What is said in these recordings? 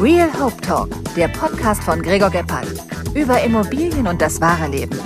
Real Hope Talk, der Podcast von Gregor Gebhardt. Über Immobilien und das wahre Leben.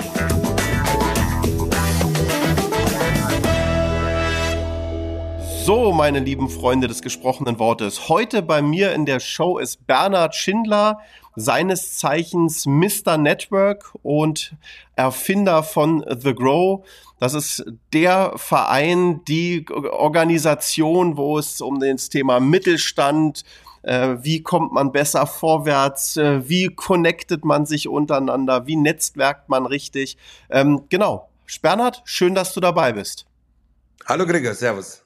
So, meine lieben Freunde des gesprochenen Wortes. Heute bei mir in der Show ist Bernhard Schindler, seines Zeichens Mr. Network und Erfinder von The Grow. Das ist der Verein, die Organisation, wo es um das Thema Mittelstand, äh, wie kommt man besser vorwärts, äh, wie connectet man sich untereinander, wie netzwerkt man richtig. Ähm, genau. Bernhard, schön, dass du dabei bist. Hallo Gregor, Servus.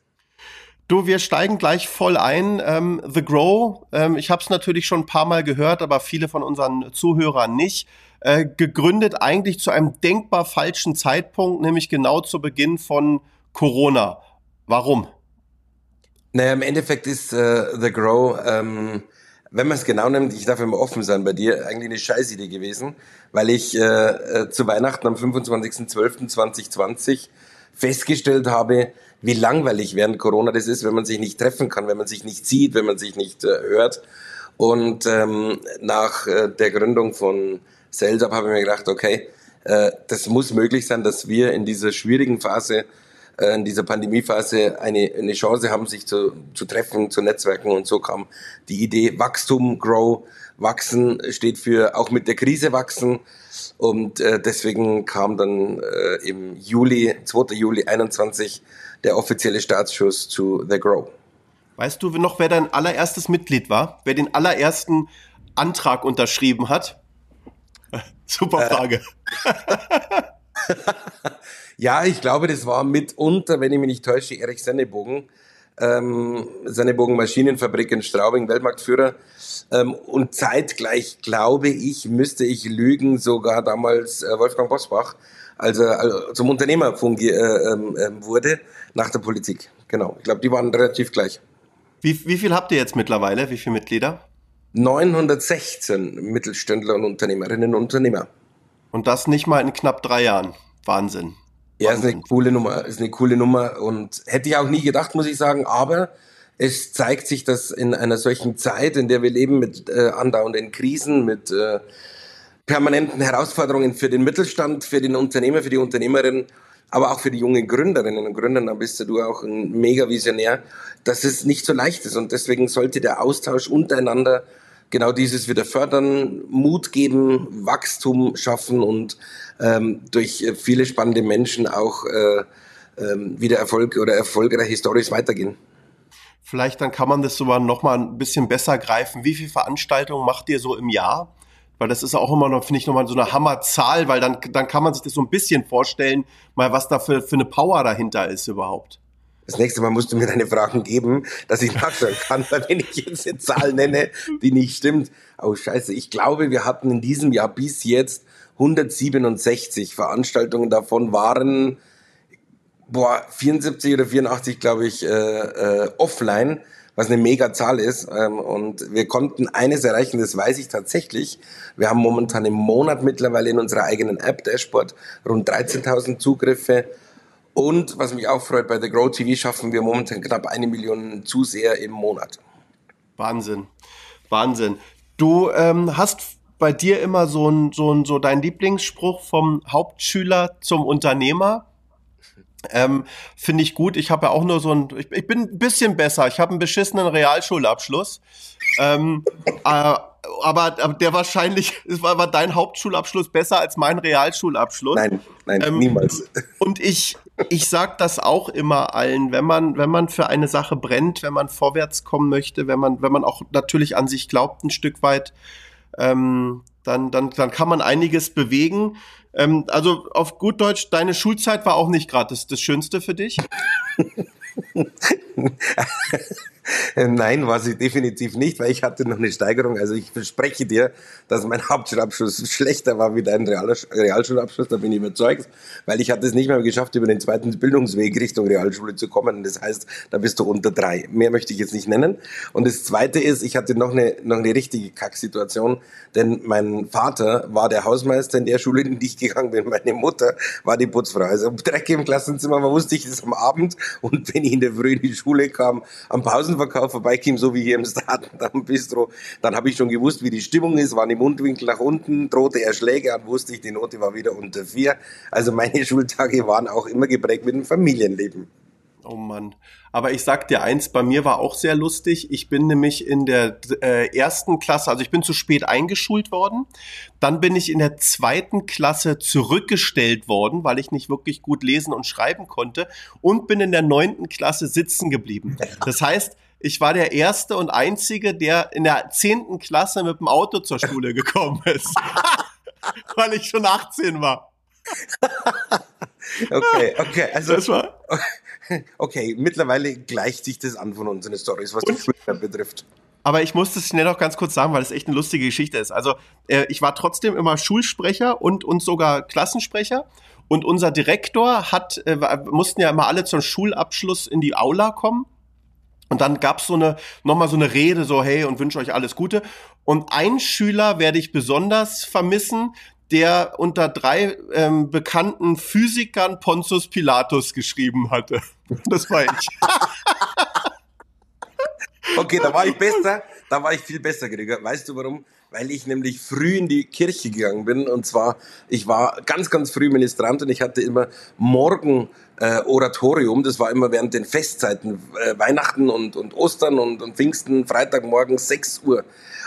Du, wir steigen gleich voll ein. Ähm, The Grow, ähm, ich habe es natürlich schon ein paar Mal gehört, aber viele von unseren Zuhörern nicht. Äh, gegründet eigentlich zu einem denkbar falschen Zeitpunkt, nämlich genau zu Beginn von Corona. Warum? Naja, im Endeffekt ist äh, The Grow, ähm, wenn man es genau nimmt, ich darf immer offen sein bei dir, eigentlich eine Scheißidee gewesen, weil ich äh, äh, zu Weihnachten am 25.12.2020 festgestellt habe, wie langweilig während Corona das ist, wenn man sich nicht treffen kann, wenn man sich nicht sieht, wenn man sich nicht äh, hört. Und ähm, nach äh, der Gründung von Sales habe ich mir gedacht, okay, äh, das muss möglich sein, dass wir in dieser schwierigen Phase, äh, in dieser Pandemiephase eine, eine Chance haben, sich zu, zu treffen, zu netzwerken. Und so kam die Idee Wachstum, Grow, Wachsen steht für auch mit der Krise wachsen. Und äh, deswegen kam dann äh, im Juli, 2. Juli 21 der offizielle Startschuss zu The Grow. Weißt du noch, wer dein allererstes Mitglied war? Wer den allerersten Antrag unterschrieben hat? Super äh. Ja, ich glaube, das war mitunter, wenn ich mich nicht täusche, Erich Sennebogen. Ähm, Sennebogen Maschinenfabrik in Straubing, Weltmarktführer. Ähm, und zeitgleich, glaube ich, müsste ich lügen, sogar damals äh, Wolfgang Bosbach, als er also zum Unternehmer fungi äh, ähm, wurde nach der Politik. Genau. Ich glaube, die waren relativ gleich. Wie, wie viel habt ihr jetzt mittlerweile? Wie viele Mitglieder? 916 Mittelständler und Unternehmerinnen und Unternehmer. Und das nicht mal in knapp drei Jahren. Wahnsinn. Ja, ist eine coole Nummer, ist eine coole Nummer und hätte ich auch nie gedacht, muss ich sagen, aber es zeigt sich, dass in einer solchen Zeit, in der wir leben mit äh, andauernden Krisen, mit äh, permanenten Herausforderungen für den Mittelstand, für den Unternehmer, für die Unternehmerin, aber auch für die jungen Gründerinnen und Gründer, da bist du auch ein mega Visionär, dass es nicht so leicht ist. Und deswegen sollte der Austausch untereinander genau dieses wieder fördern, Mut geben, Wachstum schaffen und ähm, durch viele spannende Menschen auch äh, ähm, wieder Erfolg oder erfolgreiche Stories weitergehen. Vielleicht dann kann man das sogar noch mal ein bisschen besser greifen. Wie viele Veranstaltungen macht ihr so im Jahr? Weil das ist auch immer noch, finde ich, nochmal so eine Hammerzahl, weil dann, dann kann man sich das so ein bisschen vorstellen, mal was da für, für eine Power dahinter ist überhaupt. Das nächste Mal musst du mir deine Fragen geben, dass ich nachschauen kann, weil wenn ich jetzt eine Zahl nenne, die nicht stimmt. Oh scheiße, ich glaube, wir hatten in diesem Jahr bis jetzt 167 Veranstaltungen. Davon waren boah, 74 oder 84, glaube ich, äh, äh, offline was eine mega Zahl ist. Ähm, und wir konnten eines erreichen, das weiß ich tatsächlich. Wir haben momentan im Monat mittlerweile in unserer eigenen App Dashboard rund 13.000 Zugriffe. Und was mich auch freut, bei The Grow TV schaffen wir momentan knapp eine Million Zuseher im Monat. Wahnsinn. Wahnsinn. Du ähm, hast bei dir immer so, ein, so, ein, so dein Lieblingsspruch vom Hauptschüler zum Unternehmer. Ähm, Finde ich gut. Ich habe ja auch nur so ein, ich, ich bin ein bisschen besser. Ich habe einen beschissenen Realschulabschluss. ähm, äh, aber, aber der wahrscheinlich, war, war dein Hauptschulabschluss besser als mein Realschulabschluss. Nein, nein, ähm, niemals. Und ich, ich sag das auch immer allen, wenn man, wenn man für eine Sache brennt, wenn man vorwärts kommen möchte, wenn man, wenn man auch natürlich an sich glaubt, ein Stück weit, ähm, dann, dann, dann kann man einiges bewegen. Ähm, also auf gut Deutsch, deine Schulzeit war auch nicht gerade das, das Schönste für dich? Nein, war sie definitiv nicht, weil ich hatte noch eine Steigerung. Also ich verspreche dir, dass mein Hauptschulabschluss schlechter war wie dein Realschulabschluss, da bin ich überzeugt, weil ich hatte es nicht mehr geschafft, über den zweiten Bildungsweg Richtung Realschule zu kommen. Das heißt, da bist du unter drei. Mehr möchte ich jetzt nicht nennen. Und das Zweite ist, ich hatte noch eine, noch eine richtige Kacksituation, denn mein Vater war der Hausmeister in der Schule, in die ich gegangen bin. Meine Mutter war die Putzfrau. Also Dreck im Klassenzimmer, man wusste ich das am Abend und wenn ich in der Früh in die Schule kam, am Pausen Pausenverkauf vorbeikäme, so wie hier im Start am Bistro, dann habe ich schon gewusst, wie die Stimmung ist, waren die Mundwinkel nach unten, drohte er Schläge an, wusste ich, die Note war wieder unter vier. Also meine Schultage waren auch immer geprägt mit dem Familienleben. Oh Mann. Aber ich sag dir eins, bei mir war auch sehr lustig. Ich bin nämlich in der äh, ersten Klasse, also ich bin zu spät eingeschult worden. Dann bin ich in der zweiten Klasse zurückgestellt worden, weil ich nicht wirklich gut lesen und schreiben konnte. Und bin in der neunten Klasse sitzen geblieben. Das heißt, ich war der Erste und Einzige, der in der zehnten Klasse mit dem Auto zur Schule gekommen ist. weil ich schon 18 war. okay, okay. Also, das war okay, mittlerweile gleicht sich das an von unseren Stories, was die Schulzeit betrifft. Aber ich muss das schnell noch ganz kurz sagen, weil es echt eine lustige Geschichte ist. Also äh, ich war trotzdem immer Schulsprecher und, und sogar Klassensprecher. Und unser Direktor hat, äh, mussten ja immer alle zum Schulabschluss in die Aula kommen. Und dann gab's so eine, nochmal so eine Rede, so, hey, und wünsche euch alles Gute. Und ein Schüler werde ich besonders vermissen, der unter drei ähm, bekannten Physikern Pontius Pilatus geschrieben hatte. Das war ich. okay, da war ich besser. Da war ich viel besser, Gregor. Weißt du warum? Weil ich nämlich früh in die Kirche gegangen bin. Und zwar, ich war ganz, ganz früh Ministrant und ich hatte immer morgen äh, Oratorium. Das war immer während den Festzeiten, äh, Weihnachten und, und Ostern und, und Pfingsten, Freitagmorgen 6 Uhr.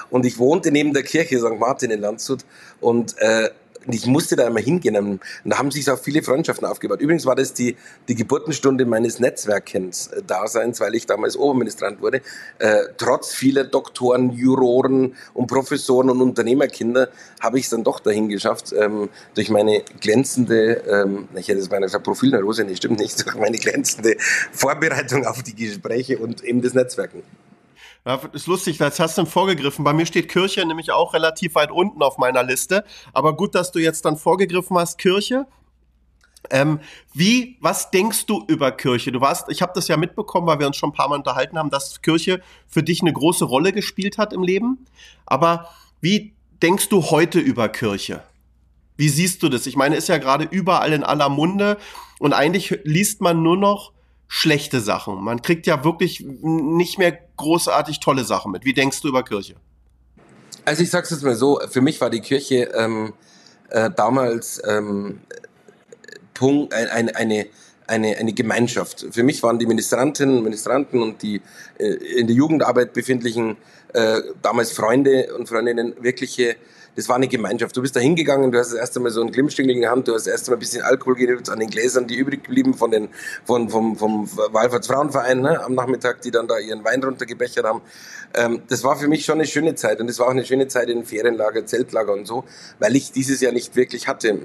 Und ich wohnte neben der Kirche St. Martin in Landshut und äh, ich musste da immer hingehen. Und da haben sich auch viele Freundschaften aufgebaut. Übrigens war das die, die Geburtenstunde meines Netzwerkens-Daseins, weil ich damals Oberministrant wurde. Äh, trotz vieler Doktoren, Juroren und Professoren und Unternehmerkinder habe ich es dann doch dahin geschafft, ähm, durch meine glänzende, ähm, ich hätte es meiner Profilneurose, nee, stimmt nicht, durch meine glänzende Vorbereitung auf die Gespräche und eben das Netzwerken. Ja, ist lustig, das hast du vorgegriffen. Bei mir steht Kirche nämlich auch relativ weit unten auf meiner Liste. Aber gut, dass du jetzt dann vorgegriffen hast, Kirche. Ähm, wie, was denkst du über Kirche? Du warst, ich habe das ja mitbekommen, weil wir uns schon ein paar Mal unterhalten haben, dass Kirche für dich eine große Rolle gespielt hat im Leben. Aber wie denkst du heute über Kirche? Wie siehst du das? Ich meine, ist ja gerade überall in aller Munde und eigentlich liest man nur noch schlechte Sachen. Man kriegt ja wirklich nicht mehr großartig tolle Sachen mit. Wie denkst du über Kirche? Also ich sag's jetzt mal so, für mich war die Kirche ähm, äh, damals ähm, Punkt, ein, ein, eine, eine, eine Gemeinschaft. Für mich waren die Ministrantinnen, Ministranten und die äh, in der Jugendarbeit befindlichen äh, damals Freunde und Freundinnen wirkliche das war eine Gemeinschaft. Du bist da hingegangen, du hast das erste Mal so einen Glimmstängel in der Hand, du hast das erste Mal ein bisschen Alkohol genutzt an den Gläsern, die übrig blieben von den, von, vom, vom Wallfahrtsfrauenverein ne, am Nachmittag, die dann da ihren Wein runtergebechert haben. Ähm, das war für mich schon eine schöne Zeit und es war auch eine schöne Zeit in Ferienlager, Zeltlager und so, weil ich dieses Jahr nicht wirklich hatte.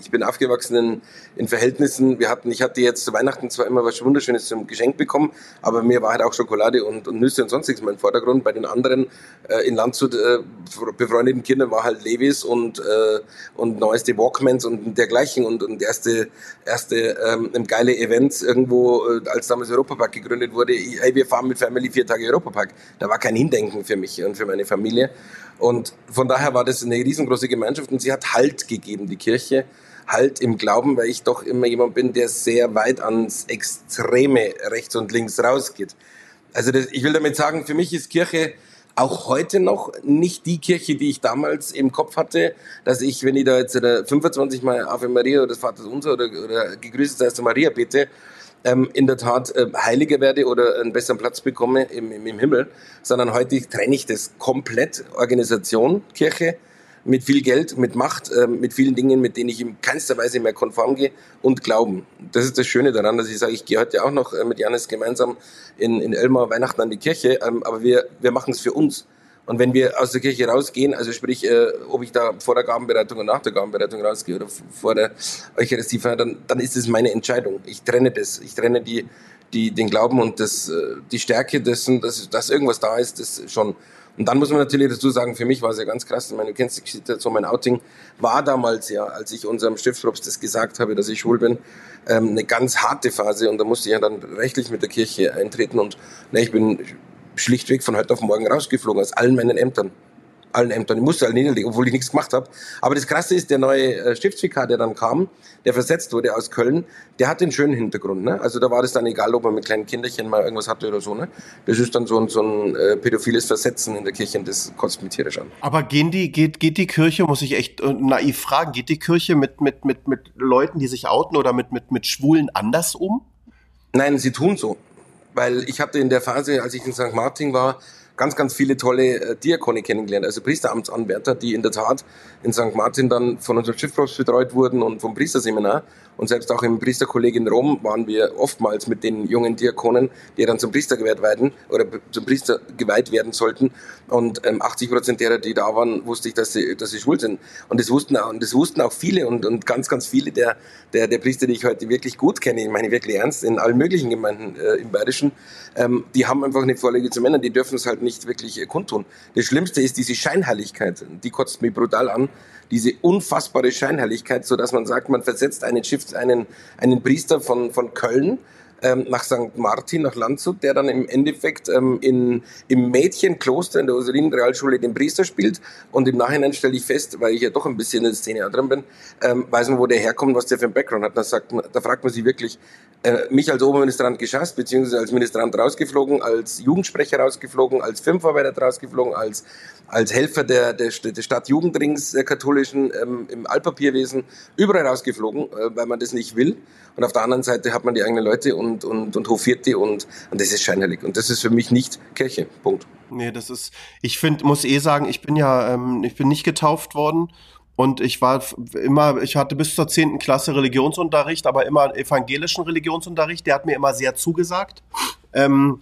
Ich bin aufgewachsen in, in Verhältnissen, wir hatten, ich hatte jetzt zu Weihnachten zwar immer was Wunderschönes zum Geschenk bekommen, aber mir war halt auch Schokolade und, und Nüsse und sonstiges mein Vordergrund. Bei den anderen äh, in Landshut äh, befreundeten Kindern war halt Levis und, äh, und neueste Walkmans und dergleichen und, und erste, erste ähm, geile Events irgendwo, äh, als damals Europapark gegründet wurde, hey, wir fahren mit Family vier Tage Europapark. Da war kein Hindenken für mich und für meine Familie. Und von daher war das eine riesengroße Gemeinschaft und sie hat Halt gegeben, die Kirche. Halt im Glauben, weil ich doch immer jemand bin, der sehr weit ans Extreme rechts und links rausgeht. Also das, ich will damit sagen, für mich ist Kirche auch heute noch nicht die Kirche, die ich damals im Kopf hatte, dass ich, wenn ich da jetzt 25 Mal Ave Maria oder das Vater Unser oder, oder gegrüßt sei du Maria bete, ähm, in der Tat äh, heiliger werde oder einen besseren Platz bekomme im, im, im Himmel, sondern heute trenne ich das komplett Organisation, Kirche, mit viel Geld, mit Macht, äh, mit vielen Dingen, mit denen ich in keinster Weise mehr konform gehe und Glauben. Das ist das Schöne daran, dass ich sage, ich gehe heute auch noch äh, mit Janis gemeinsam in, in Elmar Weihnachten an die Kirche, ähm, aber wir, wir machen es für uns. Und wenn wir aus der Kirche rausgehen, also sprich, äh, ob ich da vor der Gabenbereitung und nach der Gabenbereitung rausgehe oder vor der Eucharistiefeier, dann, dann ist es meine Entscheidung. Ich trenne das. Ich trenne die, die, den Glauben und das, äh, die Stärke dessen, dass, dass irgendwas da ist, das schon. Und dann muss man natürlich dazu sagen, für mich war es ja ganz krass. Ich meine, du kennst die Situation, mein Outing war damals ja, als ich unserem Stiftspropst das gesagt habe, dass ich schwul bin, ähm, eine ganz harte Phase. Und da musste ich ja dann rechtlich mit der Kirche eintreten. Und ne, ich bin schlichtweg von heute auf morgen rausgeflogen aus allen meinen Ämtern. Allen Ämtern. Ich musste alle niederlegen, obwohl ich nichts gemacht habe. Aber das Krasse ist, der neue äh, Stiftsvikar, der dann kam, der versetzt wurde aus Köln, der hat den schönen Hintergrund. Ne? Also da war das dann egal, ob man mit kleinen Kinderchen mal irgendwas hatte oder so. Ne? Das ist dann so ein, so ein äh, pädophiles Versetzen in der Kirche und das kotzt mich tierisch an. Aber gehen die, geht, geht die Kirche, muss ich echt äh, naiv fragen, geht die Kirche mit, mit, mit, mit Leuten, die sich outen oder mit, mit, mit Schwulen anders um? Nein, sie tun so. Weil ich hatte in der Phase, als ich in St. Martin war, ganz, ganz viele tolle äh, Diakone kennengelernt, also Priesteramtsanwärter, die in der Tat in St. Martin dann von unserem Schiffbruchs betreut wurden und vom Priesterseminar. Und selbst auch im Priesterkolleg in Rom waren wir oftmals mit den jungen Diakonen, die dann zum Priester geweiht werden oder zum Priester geweiht werden sollten. Und ähm, 80 Prozent derer, die da waren, wusste ich, dass sie, dass sie schwul sind. Und das wussten auch, und das wussten auch viele und, und ganz, ganz viele der, der, der Priester, die ich heute wirklich gut kenne, ich meine wirklich ernst, in allen möglichen Gemeinden äh, im Bayerischen, ähm, die haben einfach eine Vorlage zu Männern, die dürfen es halt nicht wirklich äh, kundtun. Das Schlimmste ist diese Scheinheiligkeit, die kotzt mich brutal an, diese unfassbare Scheinheiligkeit, so dass man sagt, man versetzt einen Schiff, einen, einen Priester von, von Köln ähm, nach St. Martin, nach Landshut, der dann im Endeffekt ähm, in, im Mädchenkloster in der Ursulinen-Realschule den Priester spielt. Und im Nachhinein stelle ich fest, weil ich ja doch ein bisschen in der Szene drin bin, ähm, weiß man, wo der herkommt, was der für einen Background hat. Da, sagt man, da fragt man sich wirklich, mich als Oberministrant geschasst, beziehungsweise als Ministrant rausgeflogen, als Jugendsprecher rausgeflogen, als Filmvorbereiter rausgeflogen, als, als Helfer der, der, der Stadt Jugendrings der katholischen ähm, im Altpapierwesen, überall rausgeflogen, äh, weil man das nicht will. Und auf der anderen Seite hat man die eigenen Leute und, und, und hofiert die und, und das ist scheinheilig. Und das ist für mich nicht Kirche. Punkt. Nee, das ist, ich finde, muss eh sagen, ich bin ja, ähm, ich bin nicht getauft worden und ich war immer, ich hatte bis zur zehnten Klasse Religionsunterricht, aber immer evangelischen Religionsunterricht. Der hat mir immer sehr zugesagt. Ähm,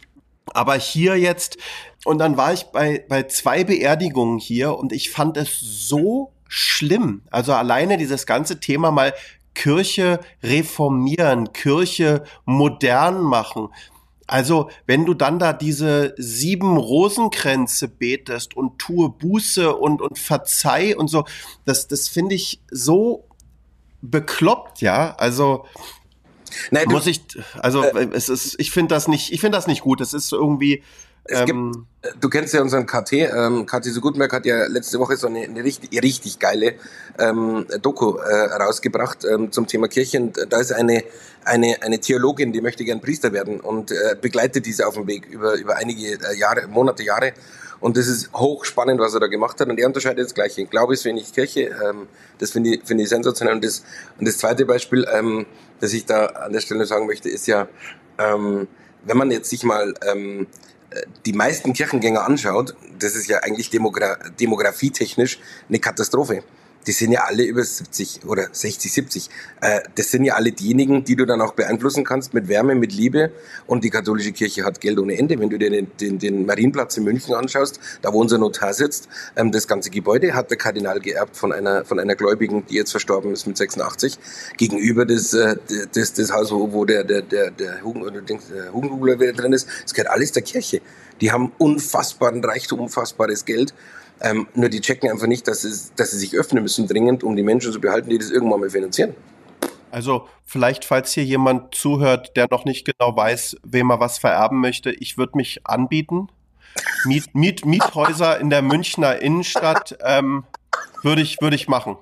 aber hier jetzt, und dann war ich bei, bei zwei Beerdigungen hier und ich fand es so schlimm. Also alleine dieses ganze Thema mal Kirche reformieren, Kirche modern machen. Also, wenn du dann da diese sieben Rosenkränze betest und tue Buße und, und verzeih und so, das, das finde ich so bekloppt, ja. Also, Nein, muss ich, also, äh, es ist, ich finde das nicht, ich finde das nicht gut. Es ist irgendwie, es gibt, ähm, du kennst ja unseren KT. Ähm, KT so Gutenberg hat ja letzte Woche so eine, eine richtig, richtig geile ähm, Doku äh, rausgebracht ähm, zum Thema Kirche. Und da ist eine, eine, eine Theologin, die möchte gern Priester werden und äh, begleitet diese auf dem Weg über, über einige äh, Jahre, Monate, Jahre. Und das ist hochspannend, was er da gemacht hat. Und er unterscheidet das Gleiche. Glaube ist wenig Kirche. Ähm, das finde ich, finde ich sensationell. Und das, und das zweite Beispiel, ähm, das ich da an der Stelle sagen möchte, ist ja, ähm, wenn man jetzt sich mal ähm, die meisten Kirchengänger anschaut, das ist ja eigentlich Demogra demografietechnisch eine Katastrophe die sind ja alle über 70 oder 60, 70. Äh, das sind ja alle diejenigen, die du dann auch beeinflussen kannst mit Wärme, mit Liebe. Und die katholische Kirche hat Geld ohne Ende. Wenn du dir den, den, den Marienplatz in München anschaust, da wo unser Notar sitzt, ähm, das ganze Gebäude hat der Kardinal geerbt von einer, von einer Gläubigen, die jetzt verstorben ist mit 86, gegenüber des, äh, des, des Haus, wo, wo der, der, der, der Hugen, der Hugenhubler drin ist. Das gehört alles der Kirche. Die haben unfassbaren Reichtum, unfassbares Geld. Ähm, nur die checken einfach nicht, dass, es, dass sie sich öffnen müssen dringend, um die Menschen zu behalten, die das irgendwann mal finanzieren. Also vielleicht, falls hier jemand zuhört, der noch nicht genau weiß, wem er was vererben möchte, ich würde mich anbieten. Miet, Miet, Miethäuser in der Münchner Innenstadt ähm, würde ich, würde ich machen.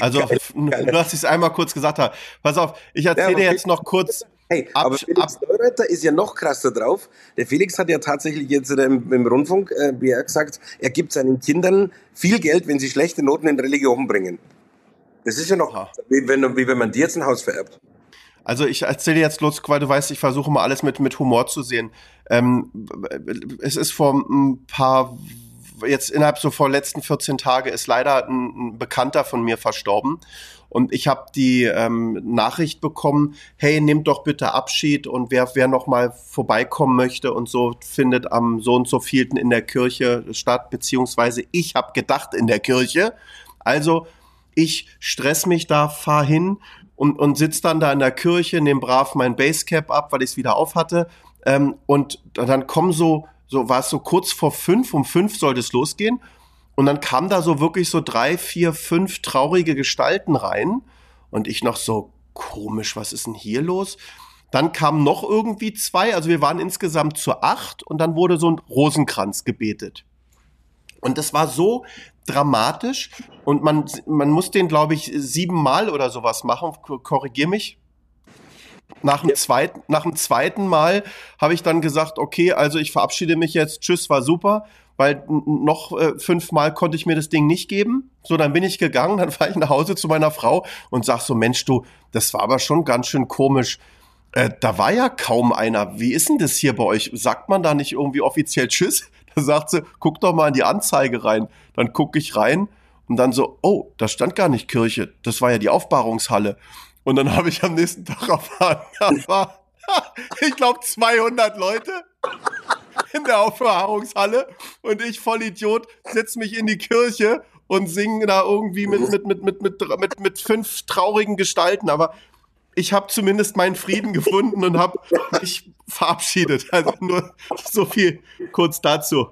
Also geil, geil. nur, dass ich es einmal kurz gesagt habe. Pass auf, ich erzähle ja, jetzt noch kurz Hey, ab, aber Felix Neureuther ist ja noch krasser drauf. Der Felix hat ja tatsächlich jetzt im, im Rundfunk äh, gesagt, er gibt seinen Kindern viel Geld, wenn sie schlechte Noten in Religion bringen. Das ist ja noch, ja. Wie, wenn, wie wenn man dir jetzt ein Haus vererbt. Also ich erzähle jetzt los, weil du weißt, ich versuche mal alles mit, mit Humor zu sehen. Ähm, es ist vor ein paar, jetzt innerhalb so vor letzten 14 Tage ist leider ein, ein Bekannter von mir verstorben. Und ich habe die ähm, Nachricht bekommen, hey, nehmt doch bitte Abschied und wer, wer noch mal vorbeikommen möchte und so findet am so und so vielten in der Kirche statt, beziehungsweise ich habe gedacht in der Kirche. Also ich stress mich da, fahr hin und, und sitz dann da in der Kirche, nehme brav mein Basecap ab, weil ich es wieder auf hatte. Ähm, und dann kommen so, so war es so kurz vor fünf, um fünf sollte es losgehen. Und dann kam da so wirklich so drei, vier, fünf traurige Gestalten rein. Und ich noch so, komisch, was ist denn hier los? Dann kamen noch irgendwie zwei, also wir waren insgesamt zu acht und dann wurde so ein Rosenkranz gebetet. Und das war so dramatisch und man, man muss den, glaube ich, siebenmal oder sowas machen. Korrigier mich. Nach dem, zweiten, nach dem zweiten Mal habe ich dann gesagt, okay, also ich verabschiede mich jetzt, tschüss, war super, weil noch äh, fünfmal konnte ich mir das Ding nicht geben. So, dann bin ich gegangen, dann fahre ich nach Hause zu meiner Frau und sag so, Mensch, du, das war aber schon ganz schön komisch. Äh, da war ja kaum einer. Wie ist denn das hier bei euch? Sagt man da nicht irgendwie offiziell Tschüss? Da sagt sie, guck doch mal in die Anzeige rein. Dann gucke ich rein und dann so, oh, da stand gar nicht Kirche. Das war ja die Aufbahrungshalle. Und dann habe ich am nächsten Tag erfahren, da war, ich glaube, 200 Leute in der Aufbewahrungshalle und ich voll Idiot setz mich in die Kirche und singe da irgendwie mit, mit, mit, mit, mit, mit, mit fünf traurigen Gestalten. Aber ich habe zumindest meinen Frieden gefunden und habe mich verabschiedet. Also nur so viel kurz dazu.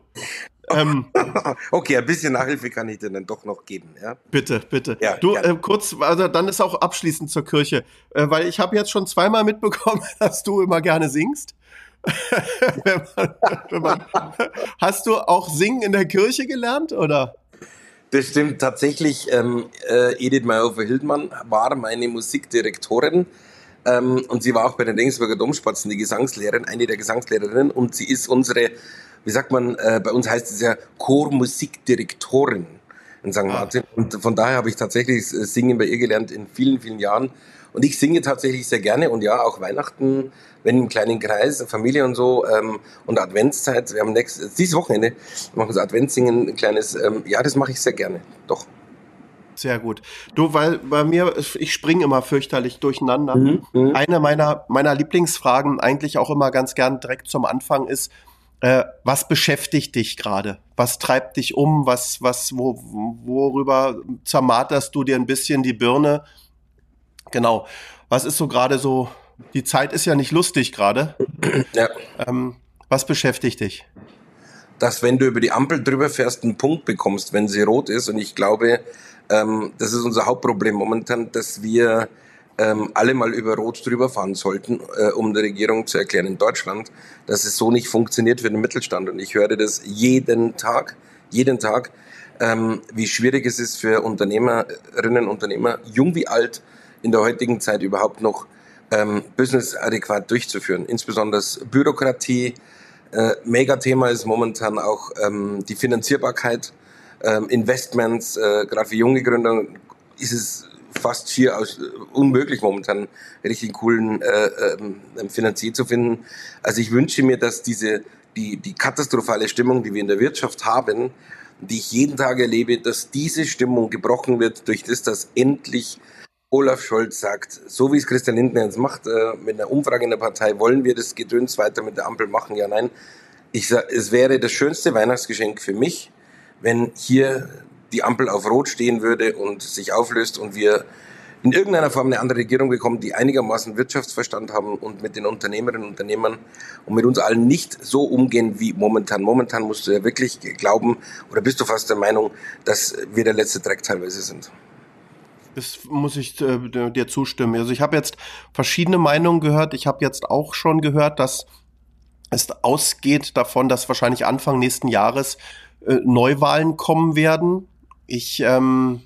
Ähm, okay, ein bisschen Nachhilfe kann ich dir dann doch noch geben, ja? Bitte, bitte. Ja, du, äh, kurz, also dann ist auch abschließend zur Kirche, äh, weil ich habe jetzt schon zweimal mitbekommen, dass du immer gerne singst. Wenn man, wenn man, hast du auch Singen in der Kirche gelernt, oder? Das stimmt tatsächlich. Ähm, äh, Edith Meyerhofer-Hildmann war meine Musikdirektorin ähm, und sie war auch bei den Regensburger Domspatzen die Gesangslehrerin, eine der Gesangslehrerinnen und sie ist unsere, wie sagt man, äh, bei uns heißt es ja Chormusikdirektorin in St. Ah. Martin. Und von daher habe ich tatsächlich Singen bei ihr gelernt in vielen, vielen Jahren. Und ich singe tatsächlich sehr gerne und ja, auch Weihnachten, wenn im kleinen Kreis, Familie und so ähm, und Adventszeit. Wir haben nächstes, dieses Wochenende machen wir Adventssingen, ein kleines, ähm, ja, das mache ich sehr gerne, doch. Sehr gut. Du, weil bei mir, ich springe immer fürchterlich durcheinander. Mhm, mhm. Eine meiner, meiner Lieblingsfragen, eigentlich auch immer ganz gern direkt zum Anfang, ist, äh, was beschäftigt dich gerade? Was treibt dich um? Was, was, wo, worüber zermarterst du dir ein bisschen die Birne? Genau. Was ist so gerade so? Die Zeit ist ja nicht lustig gerade. Ja. Ähm, was beschäftigt dich? Dass wenn du über die Ampel drüber fährst, einen Punkt bekommst, wenn sie rot ist. Und ich glaube, ähm, das ist unser Hauptproblem momentan, dass wir ähm, alle mal über Rot drüber fahren sollten, äh, um der Regierung zu erklären in Deutschland, dass es so nicht funktioniert für den Mittelstand. Und ich höre das jeden Tag, jeden Tag, ähm, wie schwierig es ist für Unternehmerinnen und Unternehmer, jung wie alt, in der heutigen Zeit überhaupt noch ähm, Business adäquat durchzuführen. Insbesondere Bürokratie. Äh, Megathema ist momentan auch ähm, die Finanzierbarkeit, ähm, Investments. Äh, Gerade für junge Gründer ist es fast hier aus, äh, unmöglich momentan richtig coolen äh, äh, Finanzier zu finden. Also ich wünsche mir, dass diese die, die katastrophale Stimmung, die wir in der Wirtschaft haben, die ich jeden Tag erlebe, dass diese Stimmung gebrochen wird durch das, dass endlich Olaf Scholz sagt, so wie es Christian Lindner jetzt macht, äh, mit einer Umfrage in der Partei, wollen wir das Gedöns weiter mit der Ampel machen? Ja, nein. Ich sag, es wäre das schönste Weihnachtsgeschenk für mich, wenn hier die Ampel auf Rot stehen würde und sich auflöst und wir in irgendeiner Form eine andere Regierung bekommen, die einigermaßen Wirtschaftsverstand haben und mit den Unternehmerinnen und Unternehmern und mit uns allen nicht so umgehen wie momentan. Momentan musst du ja wirklich glauben oder bist du fast der Meinung, dass wir der letzte Dreck teilweise sind. Das muss ich äh, dir zustimmen. Also ich habe jetzt verschiedene Meinungen gehört. Ich habe jetzt auch schon gehört, dass es ausgeht davon, dass wahrscheinlich Anfang nächsten Jahres äh, Neuwahlen kommen werden. Ich ähm,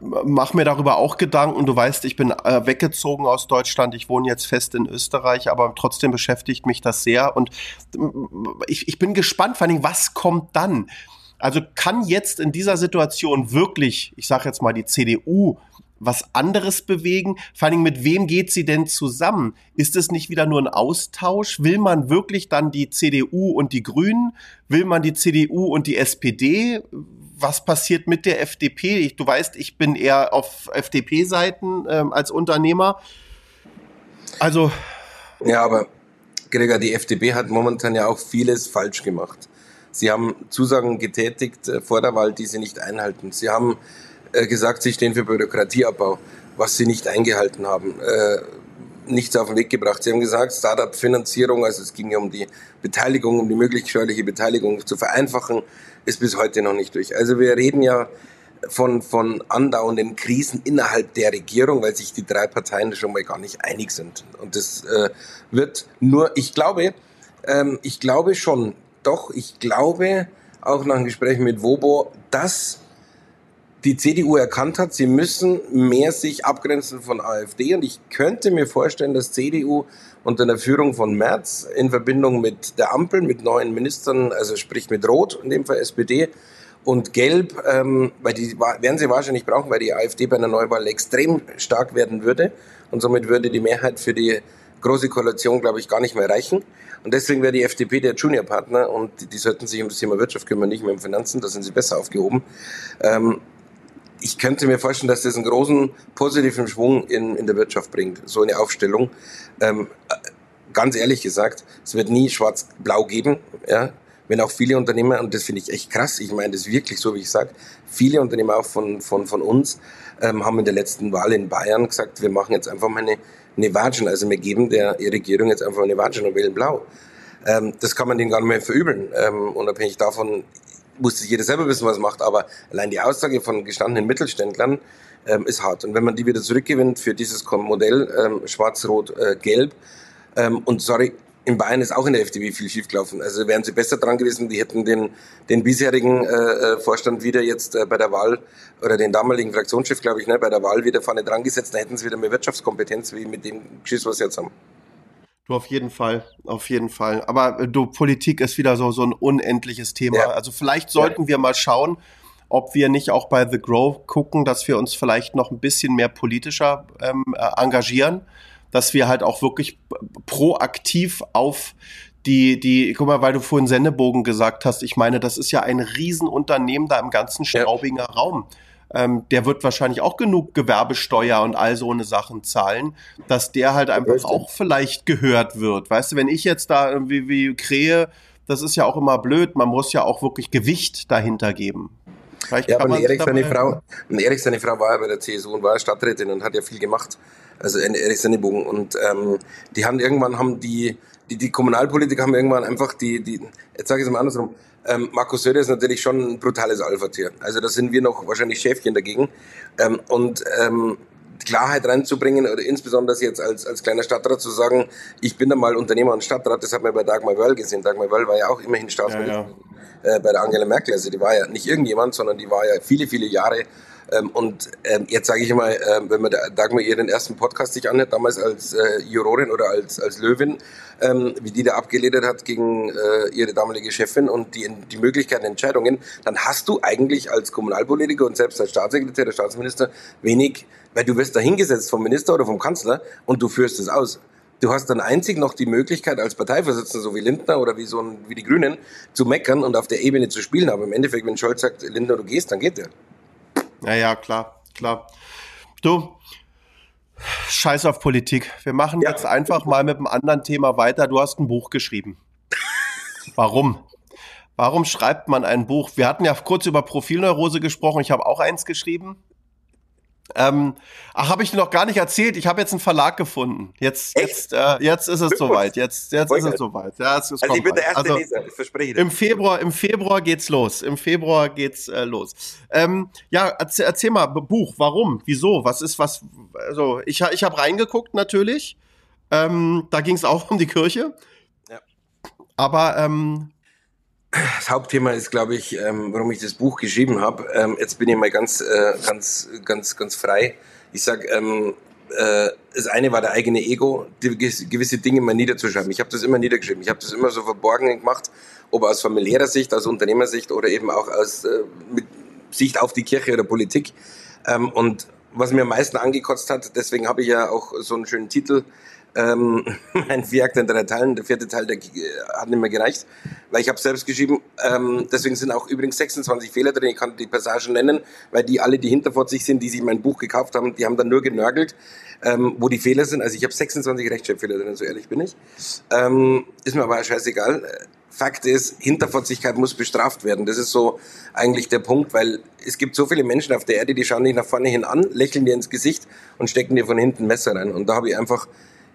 mache mir darüber auch Gedanken. Du weißt, ich bin äh, weggezogen aus Deutschland. Ich wohne jetzt fest in Österreich, aber trotzdem beschäftigt mich das sehr. Und äh, ich, ich bin gespannt, vor allem, was kommt dann? Also kann jetzt in dieser Situation wirklich, ich sage jetzt mal die CDU, was anderes bewegen? Vor allem mit wem geht sie denn zusammen? Ist es nicht wieder nur ein Austausch? Will man wirklich dann die CDU und die Grünen? Will man die CDU und die SPD? Was passiert mit der FDP? Ich, du weißt, ich bin eher auf FDP-Seiten ähm, als Unternehmer. Also. Ja, aber Gregor, die FDP hat momentan ja auch vieles falsch gemacht. Sie haben Zusagen getätigt äh, vor der Wahl, die Sie nicht einhalten. Sie haben äh, gesagt, Sie stehen für Bürokratieabbau, was Sie nicht eingehalten haben. Äh, nichts auf den Weg gebracht. Sie haben gesagt, Startup-Finanzierung, also es ging ja um die Beteiligung, um die möglich steuerliche Beteiligung zu vereinfachen, ist bis heute noch nicht durch. Also wir reden ja von, von andauernden Krisen innerhalb der Regierung, weil sich die drei Parteien schon mal gar nicht einig sind. Und das äh, wird nur, ich glaube, ähm, ich glaube schon, doch, ich glaube, auch nach einem Gespräch mit Wobo, dass die CDU erkannt hat, sie müssen mehr sich abgrenzen von AfD. Und ich könnte mir vorstellen, dass CDU unter der Führung von Merz in Verbindung mit der Ampel, mit neuen Ministern, also sprich mit Rot, in dem Fall SPD, und Gelb, ähm, weil die werden sie wahrscheinlich brauchen, weil die AfD bei einer Neuwahl extrem stark werden würde. Und somit würde die Mehrheit für die große Koalition, glaube ich, gar nicht mehr reichen. Und deswegen wäre die FDP der Juniorpartner und die, sollten sich um das Thema Wirtschaft kümmern, nicht mehr um Finanzen, da sind sie besser aufgehoben. Ähm, ich könnte mir vorstellen, dass das einen großen positiven Schwung in, in der Wirtschaft bringt, so eine Aufstellung. Ähm, ganz ehrlich gesagt, es wird nie schwarz-blau geben, ja. Wenn auch viele Unternehmer, und das finde ich echt krass, ich meine das wirklich so, wie ich sage, viele Unternehmer auch von, von, von uns ähm, haben in der letzten Wahl in Bayern gesagt, wir machen jetzt einfach mal eine, eine Watschen, also wir geben der Regierung jetzt einfach eine Watschen und wählen blau. Ähm, das kann man denen gar nicht mehr verübeln, ähm, unabhängig davon, muss sich jeder selber wissen, was macht, aber allein die Aussage von gestandenen Mittelständlern ähm, ist hart. Und wenn man die wieder zurückgewinnt für dieses Modell ähm, Schwarz-Rot-Gelb, äh, ähm, und sorry, in Bayern ist auch in der FDP viel schiefgelaufen. Also wären sie besser dran gewesen, die hätten den, den bisherigen äh, äh, Vorstand wieder jetzt äh, bei der Wahl oder den damaligen Fraktionschef, glaube ich, ne, bei der Wahl wieder vorne dran gesetzt, dann hätten sie wieder mehr Wirtschaftskompetenz wie mit dem Geschiss, was sie jetzt haben. Du auf jeden Fall, auf jeden Fall. Aber äh, du, Politik ist wieder so, so ein unendliches Thema. Ja. Also vielleicht sollten ja. wir mal schauen, ob wir nicht auch bei The Grow gucken, dass wir uns vielleicht noch ein bisschen mehr politischer ähm, äh, engagieren, dass wir halt auch wirklich proaktiv auf die, die, guck mal, weil du vorhin Sendebogen gesagt hast, ich meine, das ist ja ein Riesenunternehmen da im ganzen Straubinger ja. Raum ähm, der wird wahrscheinlich auch genug Gewerbesteuer und all so eine Sachen zahlen, dass der halt einfach Richtig. auch vielleicht gehört wird. Weißt du, wenn ich jetzt da irgendwie wie krähe, das ist ja auch immer blöd, man muss ja auch wirklich Gewicht dahinter geben. Vielleicht ja, aber Erik seine, Frau, Erik, seine Frau war ja bei der CSU und war Stadträtin und hat ja viel gemacht. Also Erik Sennebogen. Und ähm, die haben irgendwann haben die, die, die Kommunalpolitiker haben irgendwann einfach die, die jetzt sage ich es mal andersrum, ähm, Markus Söder ist natürlich schon ein brutales Alpha-Tier. Also da sind wir noch wahrscheinlich Schäfchen dagegen. Ähm, und ähm, Klarheit reinzubringen oder insbesondere jetzt als, als kleiner Stadtrat zu sagen, ich bin da mal Unternehmer und Stadtrat, das hat man bei Dagmar Wöll gesehen. Dagmar Wöll war ja auch immerhin Staatsminister ja, ja. Äh, bei der Angela Merkel. Also die war ja nicht irgendjemand, sondern die war ja viele, viele Jahre ähm, und ähm, jetzt sage ich mal, äh, wenn man da, Dagmar ihren ersten Podcast sich anhört, damals als äh, Jurorin oder als, als Löwin, ähm, wie die da abgeledert hat gegen äh, ihre damalige Chefin und die, die Möglichkeiten, Entscheidungen, dann hast du eigentlich als Kommunalpolitiker und selbst als Staatssekretär, der Staatsminister wenig, weil du wirst da hingesetzt vom Minister oder vom Kanzler und du führst es aus. Du hast dann einzig noch die Möglichkeit, als Parteivorsitzender, so wie Lindner oder wie, so ein, wie die Grünen, zu meckern und auf der Ebene zu spielen. Aber im Endeffekt, wenn Scholz sagt, Lindner, du gehst, dann geht der. Ja, ja, klar, klar. Du, scheiß auf Politik. Wir machen ja. jetzt einfach mal mit einem anderen Thema weiter. Du hast ein Buch geschrieben. Warum? Warum schreibt man ein Buch? Wir hatten ja kurz über Profilneurose gesprochen. Ich habe auch eins geschrieben. Ähm, ach, habe ich dir noch gar nicht erzählt. Ich habe jetzt einen Verlag gefunden. Jetzt, jetzt, äh, jetzt ist es soweit. Jetzt, jetzt ist es soweit. Ja, es, es also ich bin der erste also, Leser. Ich verspreche. Im Februar, im Februar geht's los. Im Februar geht's äh, los. Ähm, ja, erzähl, erzähl, mal Buch. Warum? Wieso? Was ist was? Also ich, ich habe reingeguckt natürlich. Ähm, da ging es auch um die Kirche. Ja. Aber ähm, das Hauptthema ist, glaube ich, ähm, warum ich das Buch geschrieben habe. Ähm, jetzt bin ich mal ganz, äh, ganz, ganz, ganz frei. Ich sage, ähm, äh, das eine war der eigene Ego, die, gewisse Dinge mal niederzuschreiben. Ich habe das immer niedergeschrieben. Ich habe das immer so verborgen gemacht, ob aus familiärer Sicht, aus Unternehmersicht oder eben auch aus äh, Sicht auf die Kirche oder Politik. Ähm, und was mir am meisten angekotzt hat, deswegen habe ich ja auch so einen schönen Titel ähm, mein Vierakt in drei Teilen, der vierte Teil, der hat nicht mehr gereicht, weil ich habe selbst geschrieben. Ähm, deswegen sind auch übrigens 26 Fehler drin. Ich kann die Passagen nennen, weil die alle, die hinter vor sich sind, die sich mein Buch gekauft haben, die haben dann nur genörgelt, ähm, wo die Fehler sind. Also ich habe 26 Rechtschreibfehler drin, so ehrlich bin ich. Ähm, ist mir aber scheißegal. Fakt ist, Hinterfotzigkeit muss bestraft werden. Das ist so eigentlich der Punkt, weil es gibt so viele Menschen auf der Erde, die schauen dich nach vorne hin an, lächeln dir ins Gesicht und stecken dir von hinten Messer rein. Und da habe ich einfach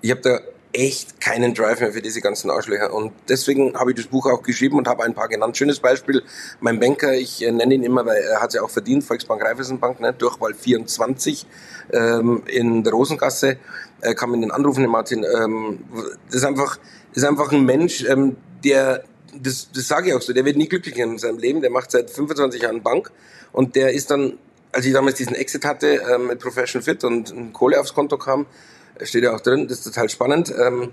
ich habe da echt keinen Drive mehr für diese ganzen Arschlöcher. Und deswegen habe ich das Buch auch geschrieben und habe ein paar genannt. Schönes Beispiel, mein Banker, ich äh, nenne ihn immer, weil er hat es ja auch verdient, Volksbank Raiffeisenbank, ne, Durchwahl 24 ähm, in der Rosengasse, äh, kann man den anrufen, den Martin. Ähm, das ist einfach, das ist einfach ein Mensch, ähm, der das, das sage ich auch so, der wird nie glücklich in seinem Leben, der macht seit 25 Jahren Bank und der ist dann, als ich damals diesen Exit hatte ähm, mit Profession Fit und Kohle aufs Konto kam, steht ja auch drin, das ist total spannend, ähm,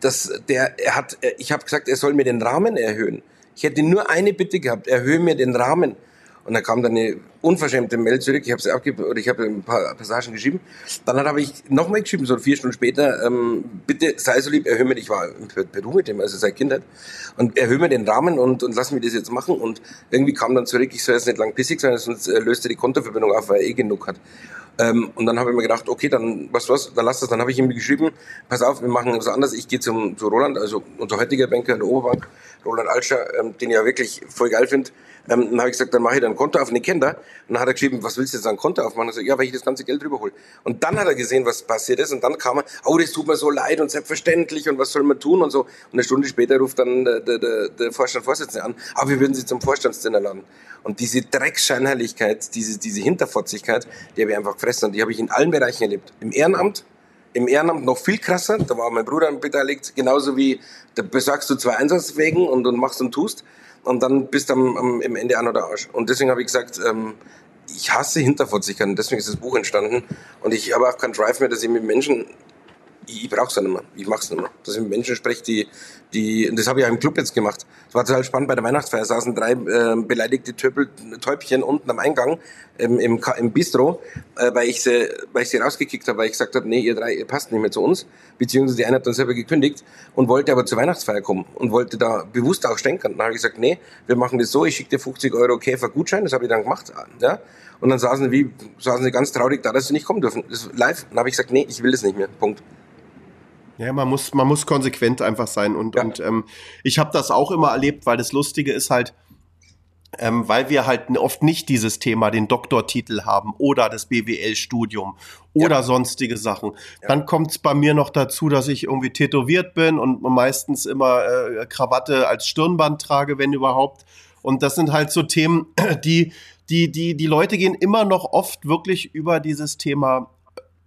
dass der, er hat, ich habe gesagt, er soll mir den Rahmen erhöhen. Ich hätte nur eine Bitte gehabt, erhöhe mir den Rahmen. Und dann kam dann eine unverschämte Mail zurück. Ich habe sie abgegeben oder ich habe ein paar Passagen geschrieben. Dann habe ich nochmal geschrieben, so vier Stunden später, ähm, bitte sei so lieb, erhöhe mir, ich war in Peru mit dem, also seit Kindheit, und erhöhe mir den Rahmen und, und lass mich das jetzt machen. Und irgendwie kam dann zurück, ich soll jetzt nicht lang pissig sein, sonst äh, löst er die Kontoverbindung auf, weil er eh genug hat. Ähm, und dann habe ich mir gedacht, okay, dann was was, dann lass das. Dann habe ich ihm geschrieben, pass auf, wir machen was anderes. Ich gehe zum zu Roland, also unser heutiger Banker in der Oberbank, Roland Alscher, ähm, den ich ja wirklich voll geil finde. Ähm, dann habe ich gesagt, dann mache ich dann ein Konto auf und ich kenne da. Und dann hat er geschrieben, was willst du jetzt an Konto aufmachen? Und ich so, ja, weil ich das ganze Geld rüberhole. Und dann hat er gesehen, was passiert ist. Und dann kam er, oh, das tut mir so leid und selbstverständlich und was soll man tun und so. Und eine Stunde später ruft dann der, der, der, Vorstandsvorsitzende an, aber ah, wir würden Sie zum Vorstandsdinner laden. Und diese Drecksscheinheiligkeit, diese, diese Hinterfotzigkeit, die habe ich einfach gefressen. Und die habe ich in allen Bereichen erlebt. Im Ehrenamt, im Ehrenamt noch viel krasser, da war mein Bruder beteiligt, genauso wie, da besorgst du zwei Einsatzwegen und, und machst und tust und dann bist du am, am, im Ende an oder Arsch. Und deswegen habe ich gesagt, ähm, ich hasse Hinterfotzigkeit und deswegen ist das Buch entstanden und ich habe auch keinen Drive mehr, dass ich mit Menschen ich, ich brauche es ja nicht mehr. Ich mache es nicht mehr. Dass ich mit Menschen spreche, die, die, das habe ich auch im Club jetzt gemacht. Es war total spannend bei der Weihnachtsfeier. saßen drei äh, beleidigte Töpel, Täubchen unten am Eingang ähm, im, im Bistro, äh, weil, ich sie, weil ich sie rausgekickt habe, weil ich gesagt habe, nee, ihr drei, ihr passt nicht mehr zu uns. Beziehungsweise die eine hat dann selber gekündigt und wollte aber zur Weihnachtsfeier kommen und wollte da bewusst auch stänkern. Dann habe ich gesagt, nee, wir machen das so, ich schicke dir 50 Euro Käfer-Gutschein, das habe ich dann gemacht. Ja? Und dann saßen sie, wie, saßen sie ganz traurig da, dass sie nicht kommen dürfen. Das live. Dann habe ich gesagt, nee, ich will das nicht mehr. Punkt. Ja, man muss, man muss konsequent einfach sein. Und, ja. und ähm, ich habe das auch immer erlebt, weil das Lustige ist halt, ähm, weil wir halt oft nicht dieses Thema, den Doktortitel haben oder das BWL-Studium oder ja. sonstige Sachen. Ja. Dann kommt es bei mir noch dazu, dass ich irgendwie tätowiert bin und meistens immer äh, Krawatte als Stirnband trage, wenn überhaupt. Und das sind halt so Themen, die, die, die, die Leute gehen immer noch oft wirklich über dieses Thema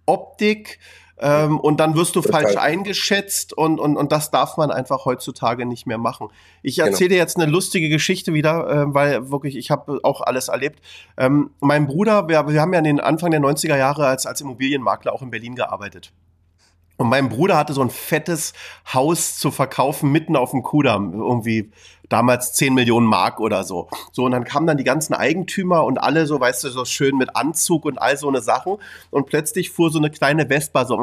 Optik, ähm, und dann wirst du Total. falsch eingeschätzt und, und, und das darf man einfach heutzutage nicht mehr machen. Ich genau. erzähle genau. jetzt eine lustige Geschichte wieder, äh, weil wirklich, ich habe auch alles erlebt. Ähm, mein Bruder, wir, wir haben ja in den Anfang der 90er Jahre als, als Immobilienmakler auch in Berlin gearbeitet. Und mein Bruder hatte so ein fettes Haus zu verkaufen mitten auf dem Kudamm, irgendwie damals 10 Millionen Mark oder so. So, und dann kamen dann die ganzen Eigentümer und alle so, weißt du, so schön mit Anzug und all so eine Sachen. Und plötzlich fuhr so eine kleine Vespa so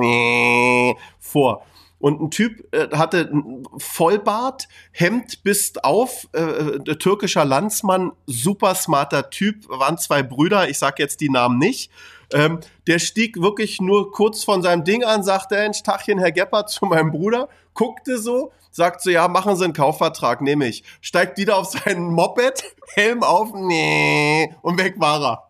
vor. Und ein Typ äh, hatte Vollbart, Hemd bis auf, äh, äh, türkischer Landsmann, super smarter Typ, waren zwei Brüder, ich sag jetzt die Namen nicht. Ähm, der stieg wirklich nur kurz von seinem Ding an, sagte ein Tachchen, Herr Geppert, zu meinem Bruder, guckte so, sagt so, ja, machen Sie einen Kaufvertrag, nehme ich. Steigt wieder auf seinen Moped, Helm auf, nee, und weg war er.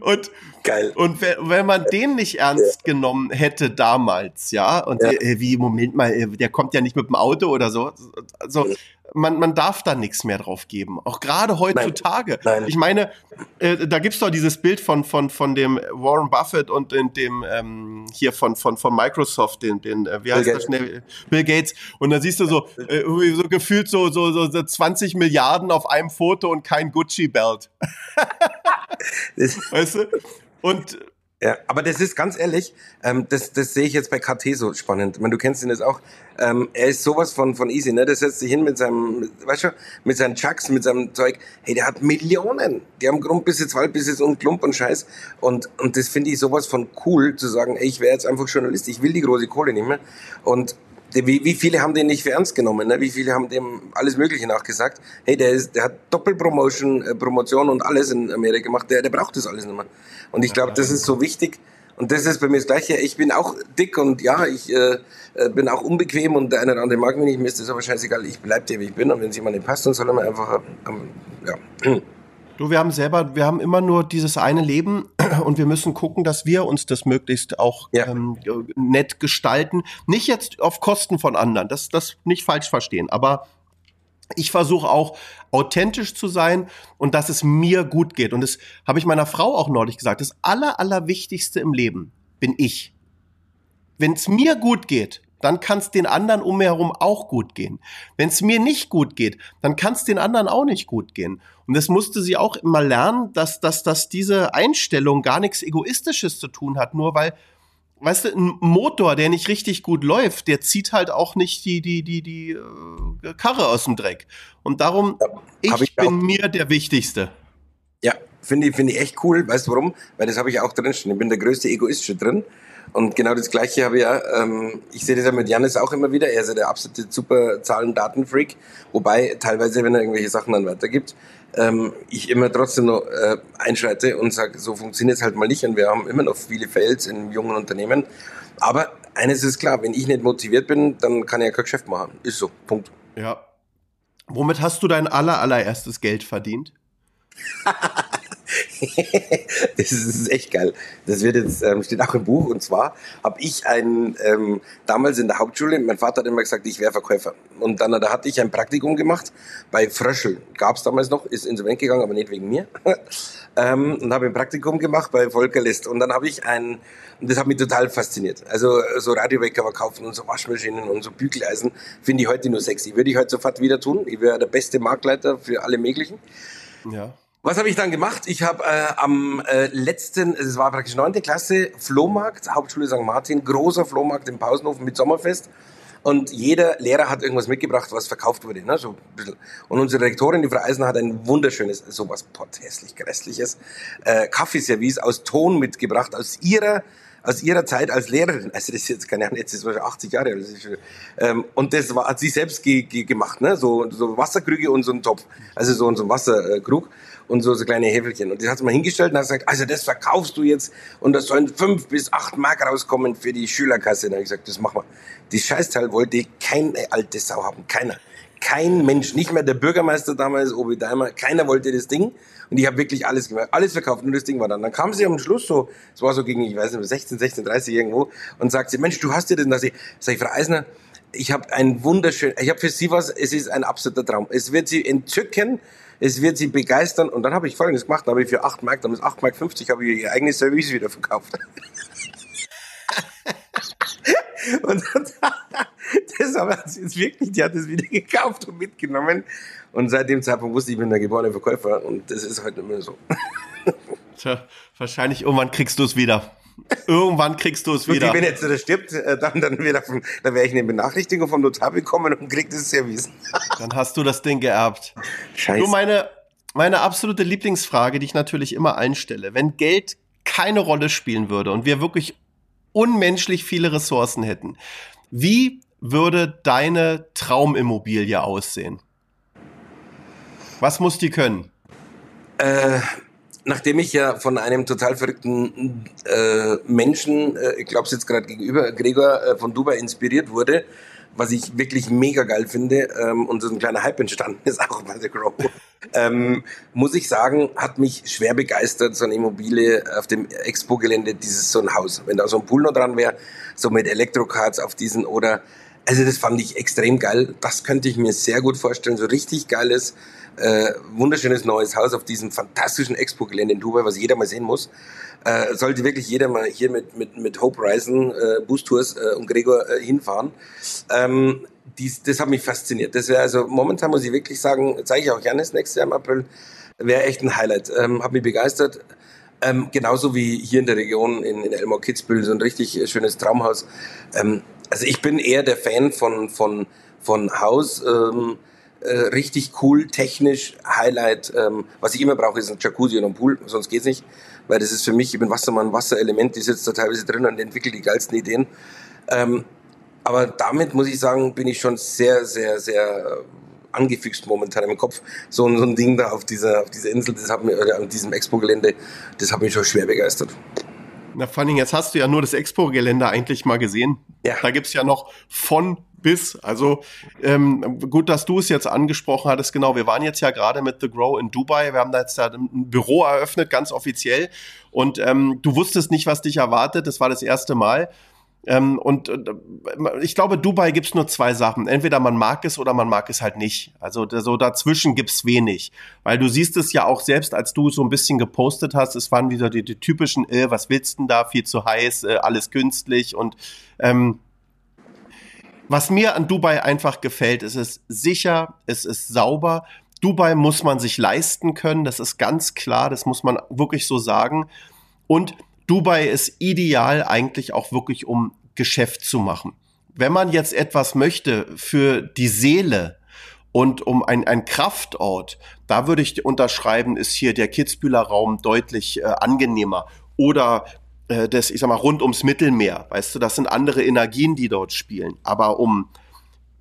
und Geil. Und wenn man den nicht ernst ja. genommen hätte damals, ja, und ja. Wie, Moment mal, äh, der kommt ja nicht mit dem Auto oder so, also, man, man darf da nichts mehr drauf geben. Auch gerade heutzutage. Nein. Nein. Ich meine, äh, da gibt's doch dieses Bild von, von, von dem Warren Buffett und in dem ähm, hier von, von, von Microsoft, den, den äh, wie heißt Bill das schnell? Bill Gates. Und da siehst du so, äh, so gefühlt so, so, so, so 20 Milliarden auf einem Foto und kein Gucci-Belt. weißt du? Und ja, aber das ist ganz ehrlich, ähm, das, das sehe ich jetzt bei KT so spannend. Ich meine, du kennst ihn jetzt auch. Ähm, er ist sowas von, von easy, ne? Der setzt sich hin mit seinem, weißt du, mit seinen Chucks, mit seinem Zeug. Hey, der hat Millionen. Die haben Grundbesitz, Waldbesitz und Klump und Scheiß. Und, und das finde ich sowas von cool, zu sagen, ey, ich wäre jetzt einfach Journalist, ich will die große Kohle nicht mehr. Und wie, wie viele haben den nicht für ernst genommen? Ne? Wie viele haben dem alles Mögliche nachgesagt? Hey, der, ist, der hat Doppelpromotion, äh, Promotion und alles in Amerika gemacht. Der, der braucht das alles nicht mehr. Und ich glaube, das ist so wichtig. Und das ist bei mir das Gleiche. Ich bin auch dick und ja, ich äh, äh, bin auch unbequem und der eine oder andere mag mich nicht. Mir ist das aber scheißegal. Ich bleib der, wie ich bin. Und wenn es jemandem passt, dann soll er mir einfach, ähm, ja. Du, wir haben selber, wir haben immer nur dieses eine Leben und wir müssen gucken, dass wir uns das möglichst auch ja. ähm, nett gestalten. Nicht jetzt auf Kosten von anderen, das, das nicht falsch verstehen, aber ich versuche auch authentisch zu sein und dass es mir gut geht. Und das habe ich meiner Frau auch neulich gesagt. Das Aller, Allerwichtigste im Leben bin ich. Wenn es mir gut geht, dann kann es den anderen um mir herum auch gut gehen. Wenn es mir nicht gut geht, dann kann es den anderen auch nicht gut gehen. Und das musste sie auch immer lernen, dass, dass, dass diese Einstellung gar nichts Egoistisches zu tun hat, nur weil, weißt du, ein Motor, der nicht richtig gut läuft, der zieht halt auch nicht die, die, die, die äh, Karre aus dem Dreck. Und darum, ja, ich, ich bin mir der Wichtigste. Ja, finde ich, finde ich echt cool. Weißt du warum? Weil das habe ich auch drin stehen. Ich bin der größte Egoistische drin. Und genau das Gleiche habe ich ja, ähm, ich sehe das ja mit Janis auch immer wieder. Er ist ja der absolute super Zahlen-Daten-Freak. Wobei teilweise, wenn er irgendwelche Sachen dann weitergibt, ähm, ich immer trotzdem noch äh, einschreite und sage, so funktioniert es halt mal nicht. Und wir haben immer noch viele Fails in jungen Unternehmen. Aber eines ist klar, wenn ich nicht motiviert bin, dann kann ich ja kein Geschäft machen. Ist so, Punkt. Ja. Womit hast du dein aller, allererstes Geld verdient? das, ist, echt geil. Das wird jetzt, ähm, steht auch im Buch. Und zwar habe ich ein, ähm, damals in der Hauptschule, mein Vater hat immer gesagt, ich wäre Verkäufer. Und dann da hatte ich ein Praktikum gemacht bei Fröschel. Gab es damals noch, ist insolvent gegangen, aber nicht wegen mir. ähm, und habe ein Praktikum gemacht bei Volker List. Und dann habe ich ein, und das hat mich total fasziniert. Also so Radiowecker verkaufen und so Waschmaschinen und so Bügeleisen finde ich heute nur sexy. Würde ich heute sofort wieder tun. Ich wäre der beste Marktleiter für alle möglichen. Ja. Was habe ich dann gemacht? Ich habe äh, am äh, letzten, es war praktisch neunte Klasse, Flohmarkt, Hauptschule St. Martin, großer Flohmarkt im Pausenhof mit Sommerfest. Und jeder Lehrer hat irgendwas mitgebracht, was verkauft wurde. Ne? So ein bisschen. Und unsere Rektorin, die Frau Eisner, hat ein wunderschönes, sowas potthässlich grässliches äh, Kaffeeservice aus Ton mitgebracht, aus ihrer aus ihrer Zeit als Lehrerin, also das ist jetzt keine Ahnung, jetzt ist es 80 Jahre alt, ähm, und das war, hat sie selbst ge ge gemacht, ne? so, so Wasserkrüge und so ein Topf, also so, so ein Wasserkrug und so, so kleine Häfelchen. Und die hat sie mal hingestellt und hat gesagt, also das verkaufst du jetzt und das sollen fünf bis acht Mark rauskommen für die Schülerkasse. Dann habe ich gesagt, das machen wir. Die Scheißteil wollte keine alte Sau haben, keiner. Kein Mensch, nicht mehr der Bürgermeister damals, Obi Daimer, keiner wollte das Ding. Und ich habe wirklich alles gemacht, alles verkauft, nur das Ding war dann. Dann kam sie am Schluss so, es war so gegen, ich weiß nicht, 16, 16, 30 irgendwo, und sagt sie, Mensch, du hast dir das, und sag ich, sag ich, Frau Eisner, ich habe ein wunderschön, ich habe für Sie was, es ist ein absoluter Traum. Es wird Sie entzücken, es wird Sie begeistern. Und dann habe ich Folgendes gemacht, dann habe ich für 8 Mark, damals 8 Mark 50, habe ich ihr eigenes Service wieder verkauft. und das hat sie jetzt wirklich, die hat es wieder gekauft und mitgenommen. Und seit dem Zeitpunkt wusste ich, ich bin der geborene Verkäufer und das ist halt nicht mehr so. Tja, wahrscheinlich irgendwann kriegst du es wieder. Irgendwann kriegst du es wieder. Und wenn jetzt der stirbt, äh, dann, dann, dann werde ich eine Benachrichtigung vom Notar bekommen und krieg das Service. Dann hast du das Ding geerbt. Scheiße. Du, meine, meine absolute Lieblingsfrage, die ich natürlich immer einstelle. Wenn Geld keine Rolle spielen würde und wir wirklich unmenschlich viele Ressourcen hätten, wie würde deine Traumimmobilie aussehen? Was muss die können? Äh, nachdem ich ja von einem total verrückten äh, Menschen, äh, ich glaube es jetzt gerade gegenüber, Gregor äh, von Dubai inspiriert wurde, was ich wirklich mega geil finde ähm, und so ein kleiner Hype entstanden ist, auch bei The Grow, ähm, muss ich sagen, hat mich schwer begeistert, so eine Immobilie auf dem Expo-Gelände, dieses so ein Haus. Wenn da so ein Pool noch dran wäre, so mit Elektrocards auf diesen oder, also das fand ich extrem geil. Das könnte ich mir sehr gut vorstellen, so richtig geiles äh, wunderschönes neues Haus auf diesem fantastischen Expo-Gelände in Dubai, was jeder mal sehen muss. Äh, sollte wirklich jeder mal hier mit, mit, mit Hope Reisen, äh, Boost Tours äh, und Gregor äh, hinfahren. Ähm, dies, das hat mich fasziniert. Das wäre also momentan, muss ich wirklich sagen, zeige ich auch gerne das nächste Jahr im April, wäre echt ein Highlight. Ähm, hat mich begeistert. Ähm, genauso wie hier in der Region in, in Elmore-Kitzbühel, so ein richtig schönes Traumhaus. Ähm, also ich bin eher der Fan von, von, von Haus, ähm, äh, richtig cool, technisch, Highlight. Ähm, was ich immer brauche, ist ein Jacuzzi und ein Pool, sonst geht's nicht. Weil das ist für mich, ich bin Wassermann, Wasserelement, die sitzt da teilweise drin und entwickelt die geilsten Ideen. Ähm, aber damit muss ich sagen, bin ich schon sehr, sehr, sehr angefixt momentan im Kopf. So, so ein Ding da auf dieser, auf dieser Insel, das hat mir, oder an diesem Expo-Gelände, das hat mich schon schwer begeistert. Na, Fanning, jetzt hast du ja nur das Expo-Gelände eigentlich mal gesehen. Ja. Da gibt's ja noch von bis. Also ähm, gut, dass du es jetzt angesprochen hattest. Genau, wir waren jetzt ja gerade mit The Grow in Dubai. Wir haben da jetzt da ein Büro eröffnet, ganz offiziell. Und ähm, du wusstest nicht, was dich erwartet. Das war das erste Mal. Ähm, und äh, ich glaube, Dubai gibt's nur zwei Sachen. Entweder man mag es oder man mag es halt nicht. Also so dazwischen gibt's wenig. Weil du siehst es ja auch selbst, als du so ein bisschen gepostet hast, es waren wieder die, die typischen, äh, was willst denn da, viel zu heiß, äh, alles künstlich und ähm, was mir an Dubai einfach gefällt, es ist sicher, es ist sauber. Dubai muss man sich leisten können, das ist ganz klar, das muss man wirklich so sagen. Und Dubai ist ideal eigentlich auch wirklich, um Geschäft zu machen. Wenn man jetzt etwas möchte für die Seele und um ein, ein Kraftort, da würde ich unterschreiben, ist hier der Kitzbühler Raum deutlich äh, angenehmer. Oder äh, das, ich sag mal, rund ums Mittelmeer, weißt du, das sind andere Energien, die dort spielen. Aber um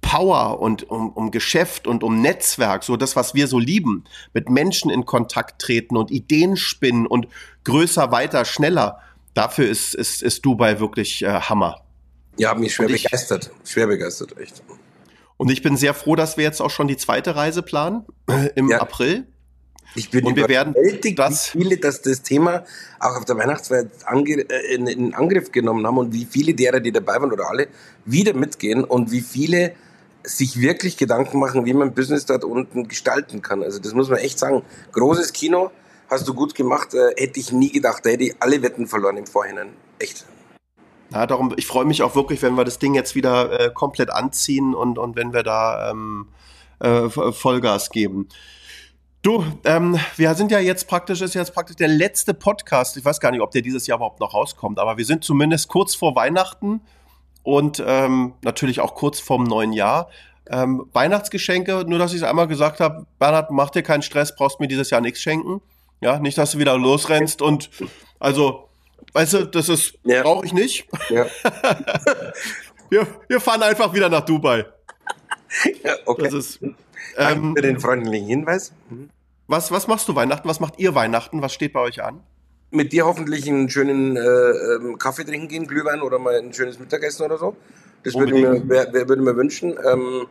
Power und um, um Geschäft und um Netzwerk, so das, was wir so lieben, mit Menschen in Kontakt treten und Ideen spinnen und größer, weiter, schneller, dafür ist, ist, ist Dubai wirklich äh, Hammer. Ja, mich schwer ich, begeistert. Schwer begeistert, echt. Und ich bin sehr froh, dass wir jetzt auch schon die zweite Reise planen äh, im ja. April. Ich bin und wir werden das wie viele, dass das Thema auch auf der Weihnachtsfeier äh, in, in, Angriff genommen haben und wie viele derer, die dabei waren oder alle, wieder mitgehen und wie viele sich wirklich Gedanken machen, wie man Business dort unten gestalten kann. Also das muss man echt sagen. Großes Kino, hast du gut gemacht, äh, hätte ich nie gedacht, da hätte ich alle Wetten verloren im Vorhinein. Echt. Ja, darum, ich freue mich auch wirklich, wenn wir das Ding jetzt wieder äh, komplett anziehen und, und wenn wir da ähm, äh, Vollgas geben. Du, ähm, wir sind ja jetzt praktisch, ist jetzt praktisch der letzte Podcast. Ich weiß gar nicht, ob der dieses Jahr überhaupt noch rauskommt, aber wir sind zumindest kurz vor Weihnachten und ähm, natürlich auch kurz vorm neuen Jahr. Ähm, Weihnachtsgeschenke, nur dass ich es einmal gesagt habe, Bernhard, mach dir keinen Stress, brauchst mir dieses Jahr nichts schenken. Ja, nicht, dass du wieder losrennst und also, weißt du, das ist, ja. brauche ich nicht. Ja. wir, wir fahren einfach wieder nach Dubai. Ja, okay. Das ist, ähm, für den freundlichen Hinweis. Mhm. Was, was machst du Weihnachten? Was macht ihr Weihnachten? Was steht bei euch an? Mit dir hoffentlich einen schönen äh, ähm, Kaffee trinken gehen, Glühwein oder mal ein schönes Mittagessen oder so. Das würde mir, wär, wär, würde mir wünschen. Ähm,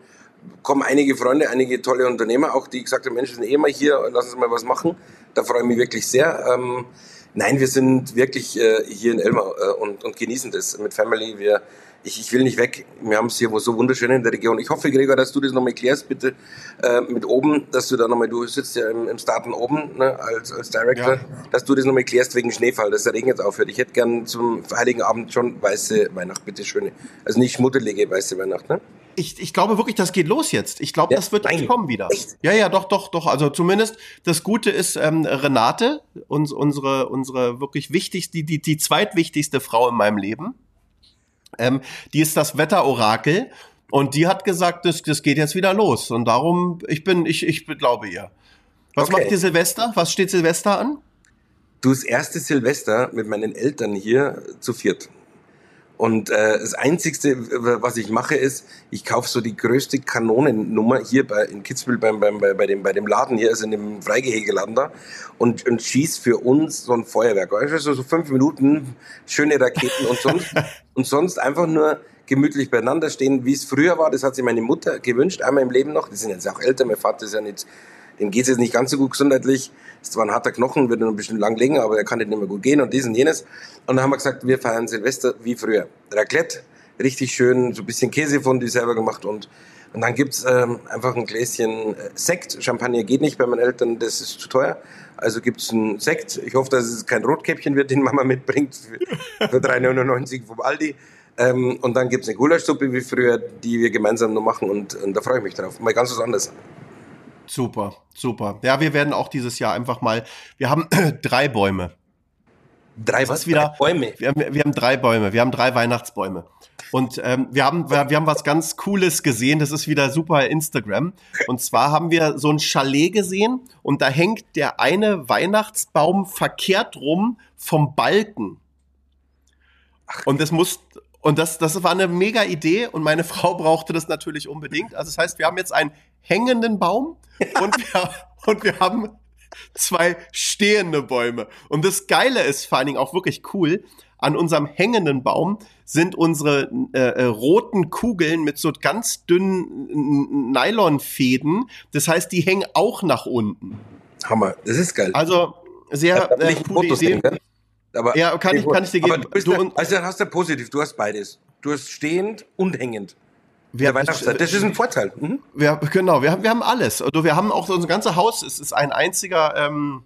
kommen einige Freunde, einige tolle Unternehmer, auch die gesagt haben, Mensch, sind eh mal hier, lass uns mal was machen. Da freue ich mich wirklich sehr. Ähm, nein, wir sind wirklich äh, hier in Elmar äh, und, und genießen das mit Family. Wir ich, ich will nicht weg. Wir haben es hier so wunderschön in der Region. Ich hoffe, Gregor, dass du das nochmal klärst, bitte äh, mit oben, dass du da nochmal, du sitzt ja im, im Starten oben ne, als, als Director, ja. dass du das nochmal klärst wegen Schneefall, dass der Regen jetzt aufhört. Ich hätte gern zum Heiligen Abend schon weiße Weihnacht, bitte schöne. Also nicht schmuddelige weiße Weihnacht, ne? Ich, ich glaube wirklich, das geht los jetzt. Ich glaube, ja, das wird nein. kommen wieder. Echt? Ja, ja, doch, doch, doch. Also zumindest das Gute ist, ähm, Renate, uns, unsere, unsere wirklich wichtigste, die, die, die zweitwichtigste Frau in meinem Leben, ähm, die ist das Wetterorakel und die hat gesagt, das, das geht jetzt wieder los. Und darum, ich bin, ich, ich glaube ihr. Was okay. macht ihr Silvester? Was steht Silvester an? Du das erste Silvester mit meinen Eltern hier zu viert. Und äh, das Einzigste, was ich mache, ist, ich kaufe so die größte Kanonennummer hier bei, in Kitzbühel beim, beim, bei, bei, dem, bei dem Laden hier, also in dem Freigehegeladen da, und, und schieß für uns so ein Feuerwerk. Also so fünf Minuten, schöne Raketen und sonst, und sonst einfach nur gemütlich beieinander stehen, wie es früher war. Das hat sich meine Mutter gewünscht, einmal im Leben noch. Die sind jetzt auch älter, mein Vater ist ja nicht, dem geht es jetzt nicht ganz so gut gesundheitlich ist zwar ein harter Knochen, wird noch ein bisschen lang liegen, aber er kann nicht mehr gut gehen und dies und jenes. Und dann haben wir gesagt, wir feiern Silvester wie früher. Raclette, richtig schön, so ein bisschen Käsefondue selber gemacht und und dann gibt's ähm, einfach ein Gläschen äh, Sekt. Champagner geht nicht bei meinen Eltern, das ist zu teuer. Also gibt's ein Sekt. Ich hoffe, dass es kein Rotkäppchen wird, den Mama mitbringt für, für 3,99 vom Aldi. Ähm, und dann gibt's eine Gulaschsuppe wie früher, die wir gemeinsam noch machen und, und da freue ich mich drauf. Mal ganz was anderes. Super, super. Ja, wir werden auch dieses Jahr einfach mal, wir haben drei Bäume. Drei was? Wieder, drei Bäume? Wir haben, wir haben drei Bäume, wir haben drei Weihnachtsbäume. Und ähm, wir, haben, wir, wir haben was ganz Cooles gesehen, das ist wieder super Instagram. Und zwar haben wir so ein Chalet gesehen und da hängt der eine Weihnachtsbaum verkehrt rum vom Balken. Und das muss, und das, das war eine mega Idee und meine Frau brauchte das natürlich unbedingt. Also das heißt, wir haben jetzt einen hängenden Baum und wir, und wir haben zwei stehende Bäume. Und das Geile ist vor allen Dingen auch wirklich cool. An unserem hängenden Baum sind unsere äh, äh, roten Kugeln mit so ganz dünnen Nylonfäden. Das heißt, die hängen auch nach unten. Hammer, das ist geil. Also sehr äh, coole Idee. Aber ja, kann ich, kann ich dir geben. Du, du, also dann hast du positiv, du hast beides. Du hast stehend und hängend. Wir, das, das ist ein Vorteil. Mhm. Wir, genau, wir haben, wir haben alles. Also wir haben auch unser ganzes Haus, es ist ein einziger ähm,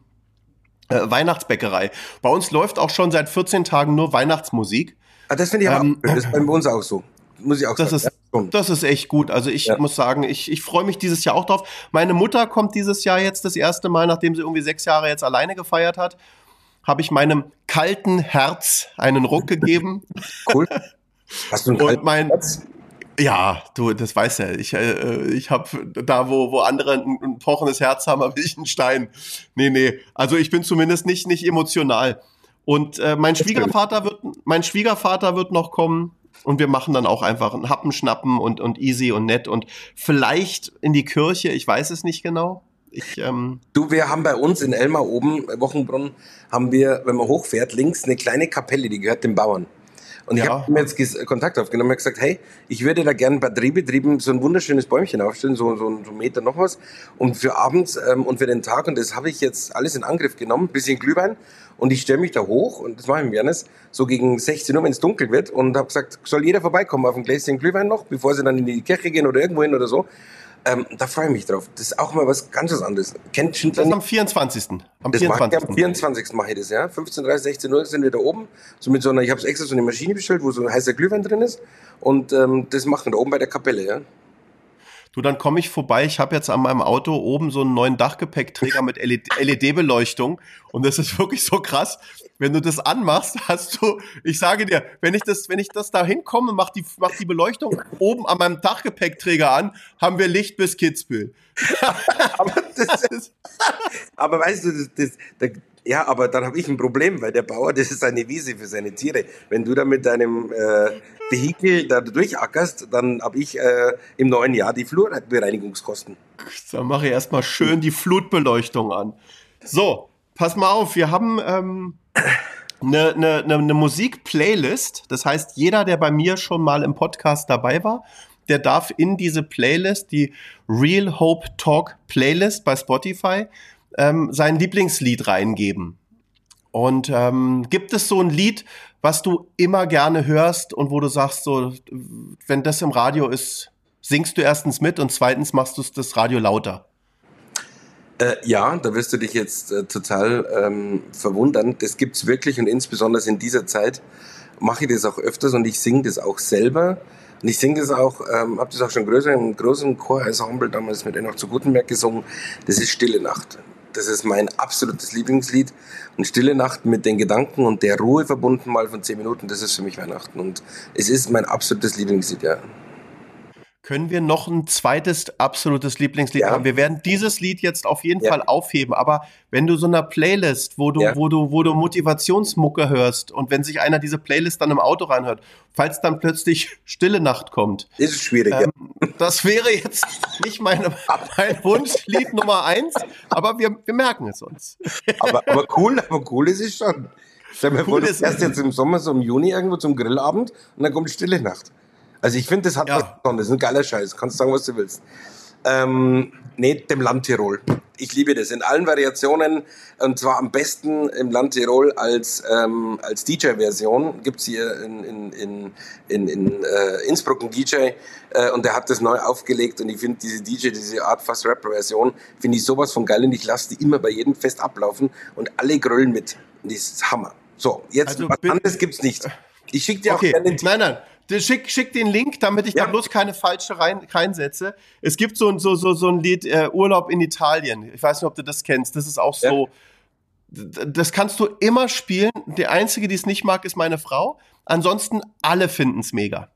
äh, Weihnachtsbäckerei. Bei uns läuft auch schon seit 14 Tagen nur Weihnachtsmusik. Ah, das finde ich ähm, auch. Das ist bei uns auch so. Muss ich auch das sagen. Ist, das ist echt gut. Also ich ja. muss sagen, ich, ich freue mich dieses Jahr auch drauf. Meine Mutter kommt dieses Jahr jetzt das erste Mal, nachdem sie irgendwie sechs Jahre jetzt alleine gefeiert hat, habe ich meinem kalten Herz einen Ruck gegeben. Cool. Hast du einen kalten Und mein, Herz? Ja, du, das weißt ja. Ich, äh, ich habe da, wo, wo andere ein, ein pochendes Herz haben, habe ich einen Stein. Nee, nee. Also ich bin zumindest nicht, nicht emotional. Und äh, mein Schwiegervater wird, mein Schwiegervater wird noch kommen und wir machen dann auch einfach einen Happen schnappen und, und easy und nett und vielleicht in die Kirche, ich weiß es nicht genau. Ich, ähm du, wir haben bei uns in Elmar oben, Wochenbrunn, haben wir, wenn man hochfährt, links eine kleine Kapelle, die gehört den Bauern. Und ich ja. habe mir jetzt Kontakt aufgenommen und gesagt, hey, ich würde da gerne batteriebetrieben so ein wunderschönes Bäumchen aufstellen, so, so, so ein Meter noch was. Und für abends ähm, und für den Tag, und das habe ich jetzt alles in Angriff genommen, bisschen Glühwein. Und ich stelle mich da hoch, und das mache ich im Janis, so gegen 16 Uhr, wenn es dunkel wird, und habe gesagt, soll jeder vorbeikommen auf ein Gläschen Glühwein noch, bevor sie dann in die Kirche gehen oder irgendwo hin oder so. Ähm, da freue ich mich drauf. Das ist auch mal was ganz anderes. Kennt Schindler? Das ist am 24. Am das 24. Mache am 24. mache ich das, ja. 15.30, 16 Uhr sind wir da oben. So mit so einer, ich habe extra so eine Maschine bestellt, wo so ein heißer Glühwein drin ist. Und ähm, das machen wir da oben bei der Kapelle, ja. Du, dann komme ich vorbei. Ich habe jetzt an meinem Auto oben so einen neuen Dachgepäckträger mit LED-Beleuchtung. Und das ist wirklich so krass. Wenn du das anmachst, hast du, ich sage dir, wenn ich das, wenn ich das da hinkomme, mach die, mach die Beleuchtung oben an meinem Dachgepäckträger an, haben wir Licht bis Kitzbühel. aber, ist, aber weißt du, das, das, ja, aber dann habe ich ein Problem, weil der Bauer, das ist eine Wiese für seine Tiere. Wenn du da mit deinem äh, Vehikel da durchackerst, dann habe ich äh, im neuen Jahr die Flurbereinigungskosten. Dann mache ich erstmal schön die Flutbeleuchtung an. So, pass mal auf, wir haben ähm, eine, eine, eine Musik-Playlist. Das heißt, jeder, der bei mir schon mal im Podcast dabei war, der darf in diese Playlist, die Real Hope Talk Playlist bei Spotify, ähm, sein Lieblingslied reingeben. Und ähm, gibt es so ein Lied, was du immer gerne hörst und wo du sagst, so, wenn das im Radio ist, singst du erstens mit und zweitens machst du das Radio lauter? Äh, ja, da wirst du dich jetzt äh, total ähm, verwundern. Das gibt's wirklich und insbesondere in dieser Zeit mache ich das auch öfters und ich singe das auch selber. Und ich singe das auch, ähm, habe das auch schon größer im großen Chorensemble damals mit Enoch zu Gutenberg gesungen. Das ist Stille Nacht. Das ist mein absolutes Lieblingslied. Und Stille Nacht mit den Gedanken und der Ruhe verbunden mal von zehn Minuten, das ist für mich Weihnachten. Und es ist mein absolutes Lieblingslied, ja. Können wir noch ein zweites absolutes Lieblingslied ja. haben? Wir werden dieses Lied jetzt auf jeden ja. Fall aufheben, aber wenn du so eine Playlist, wo du, ja. wo du, wo du Motivationsmucke hörst und wenn sich einer diese Playlist dann im Auto reinhört, falls dann plötzlich Stille Nacht kommt. Ist es schwierig, ähm, Das wäre jetzt nicht meine, mein Wunschlied Nummer eins, aber wir, wir merken es uns. aber, aber cool, aber cool ist es schon. Stell mir cool vor, du erst jetzt im Sommer, so im Juni irgendwo zum Grillabend und dann kommt Stille Nacht. Also ich finde, das hat ja. was Besonderes. ein geiler Scheiß. Kannst sagen, was du willst. Ähm, nee, dem Land Tirol. Ich liebe das in allen Variationen und zwar am besten im Land Tirol als, ähm, als DJ-Version. Gibt's hier in, in, in, in, in äh, Innsbruck einen DJ äh, und der hat das neu aufgelegt und ich finde diese DJ, diese Art Fast Rap-Version, finde ich sowas von geil und ich lasse die immer bei jedem Fest ablaufen und alle gröllen mit. Und das ist Hammer. So, jetzt also, was anderes gibt's nicht. Ich schicke dir okay. auch gerne den Nein, nein. Schick, schick den Link, damit ich ja. da bloß keine falsche rein, reinsetze. Es gibt so, so, so, so ein Lied, äh, Urlaub in Italien. Ich weiß nicht, ob du das kennst. Das ist auch so. Ja. Das kannst du immer spielen. Der Einzige, die es nicht mag, ist meine Frau. Ansonsten alle finden es mega.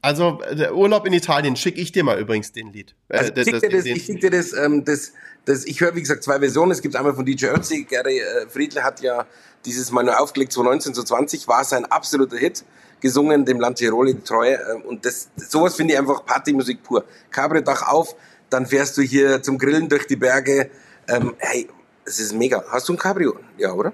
Also der Urlaub in Italien schicke ich dir mal übrigens den Lied. Äh, also, ich schicke dir das, ich schick dir das, ähm, das, das ich höre wie gesagt zwei Versionen. Es gibt einmal von DJ Ötzi, Gary äh, Friedle hat ja dieses Mal nur aufgelegt, 2019, 2020, war sein absoluter Hit gesungen, dem Land Tirol in Treue. Äh, und das, sowas finde ich einfach Partymusik pur. Cabrio-Dach auf, dann fährst du hier zum Grillen durch die Berge. Ähm, hey, es ist mega. Hast du ein Cabrio? Ja, oder?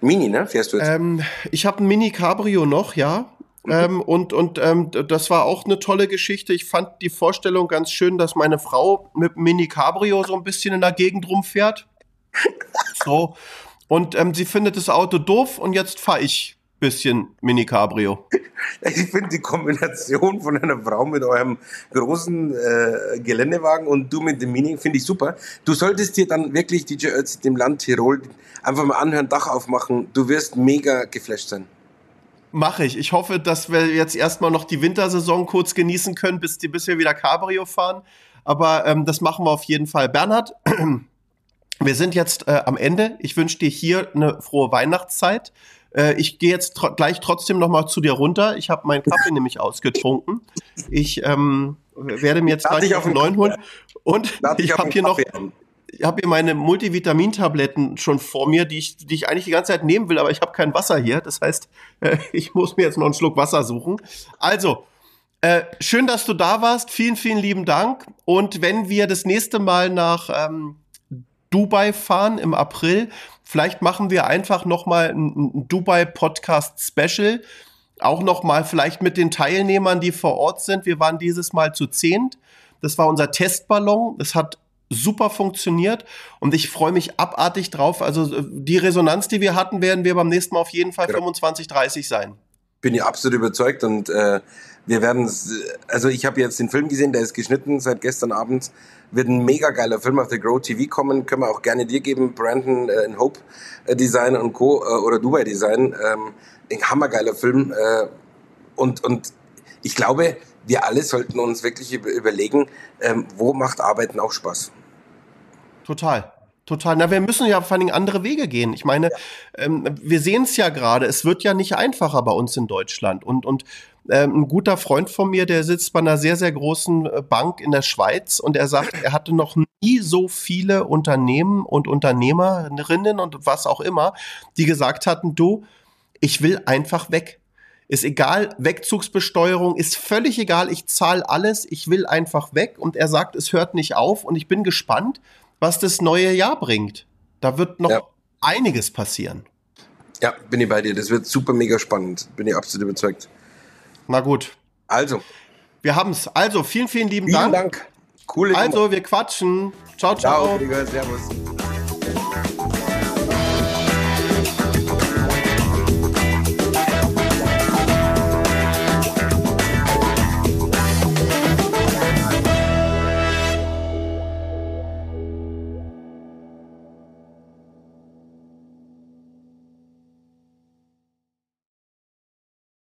Mini, ne? Fährst du jetzt? Ähm, ich habe ein Mini-Cabrio noch, ja. Mhm. Ähm, und und ähm, das war auch eine tolle Geschichte. Ich fand die Vorstellung ganz schön, dass meine Frau mit Mini Cabrio so ein bisschen in der Gegend rumfährt. so. Und ähm, sie findet das Auto doof und jetzt fahre ich bisschen Mini Cabrio. Ich finde die Kombination von einer Frau mit eurem großen äh, Geländewagen und du mit dem Mini finde ich super. Du solltest dir dann wirklich DJ Ötzi dem Land Tirol einfach mal anhören, Dach aufmachen. Du wirst mega geflasht sein. Mache ich. Ich hoffe, dass wir jetzt erstmal noch die Wintersaison kurz genießen können, bis, die, bis wir wieder Cabrio fahren. Aber ähm, das machen wir auf jeden Fall. Bernhard, wir sind jetzt äh, am Ende. Ich wünsche dir hier eine frohe Weihnachtszeit. Äh, ich gehe jetzt tr gleich trotzdem noch mal zu dir runter. Ich habe meinen Kaffee nämlich ausgetrunken. Ich ähm, werde mir jetzt gleich auf einen neuen holen. Und ich habe hier noch ich habe hier meine Multivitamintabletten schon vor mir, die ich, die ich eigentlich die ganze Zeit nehmen will, aber ich habe kein Wasser hier. Das heißt, äh, ich muss mir jetzt noch einen Schluck Wasser suchen. Also, äh, schön, dass du da warst. Vielen, vielen lieben Dank. Und wenn wir das nächste Mal nach ähm, Dubai fahren im April, vielleicht machen wir einfach noch mal ein, ein Dubai Podcast Special. Auch noch mal vielleicht mit den Teilnehmern, die vor Ort sind. Wir waren dieses Mal zu zehnt. Das war unser Testballon. Das hat super funktioniert und ich freue mich abartig drauf. Also äh, die Resonanz, die wir hatten, werden wir beim nächsten Mal auf jeden Fall ja. 25, 30 sein. Bin ich absolut überzeugt und äh, wir werden, also ich habe jetzt den Film gesehen, der ist geschnitten seit gestern Abend, wird ein mega geiler Film auf der Grow TV kommen, können wir auch gerne dir geben, Brandon äh, in Hope äh, Design und Co. Äh, oder Dubai Design, ähm, ein hammergeiler Film äh, und, und ich glaube, wir alle sollten uns wirklich überlegen, ähm, wo macht Arbeiten auch Spaß. Total. Total. Na, wir müssen ja vor allem andere Wege gehen. Ich meine, ja. ähm, wir sehen es ja gerade. Es wird ja nicht einfacher bei uns in Deutschland. Und, und ein guter Freund von mir, der sitzt bei einer sehr, sehr großen äh, Bank in der Schweiz und er sagt, er hatte noch nie so viele Unternehmen und Unternehmerinnen und was auch immer, die gesagt hatten, du, ich will einfach weg. Ist egal, Wegzugsbesteuerung ist völlig egal, ich zahle alles, ich will einfach weg und er sagt, es hört nicht auf und ich bin gespannt, was das neue Jahr bringt. Da wird noch ja. einiges passieren. Ja, bin ich bei dir. Das wird super mega spannend. Bin ich absolut überzeugt. Na gut. Also. Wir haben es. Also, vielen, vielen lieben vielen Dank. Dank. Coole Also, wir quatschen. Ciao, ciao. Ciao, Servus.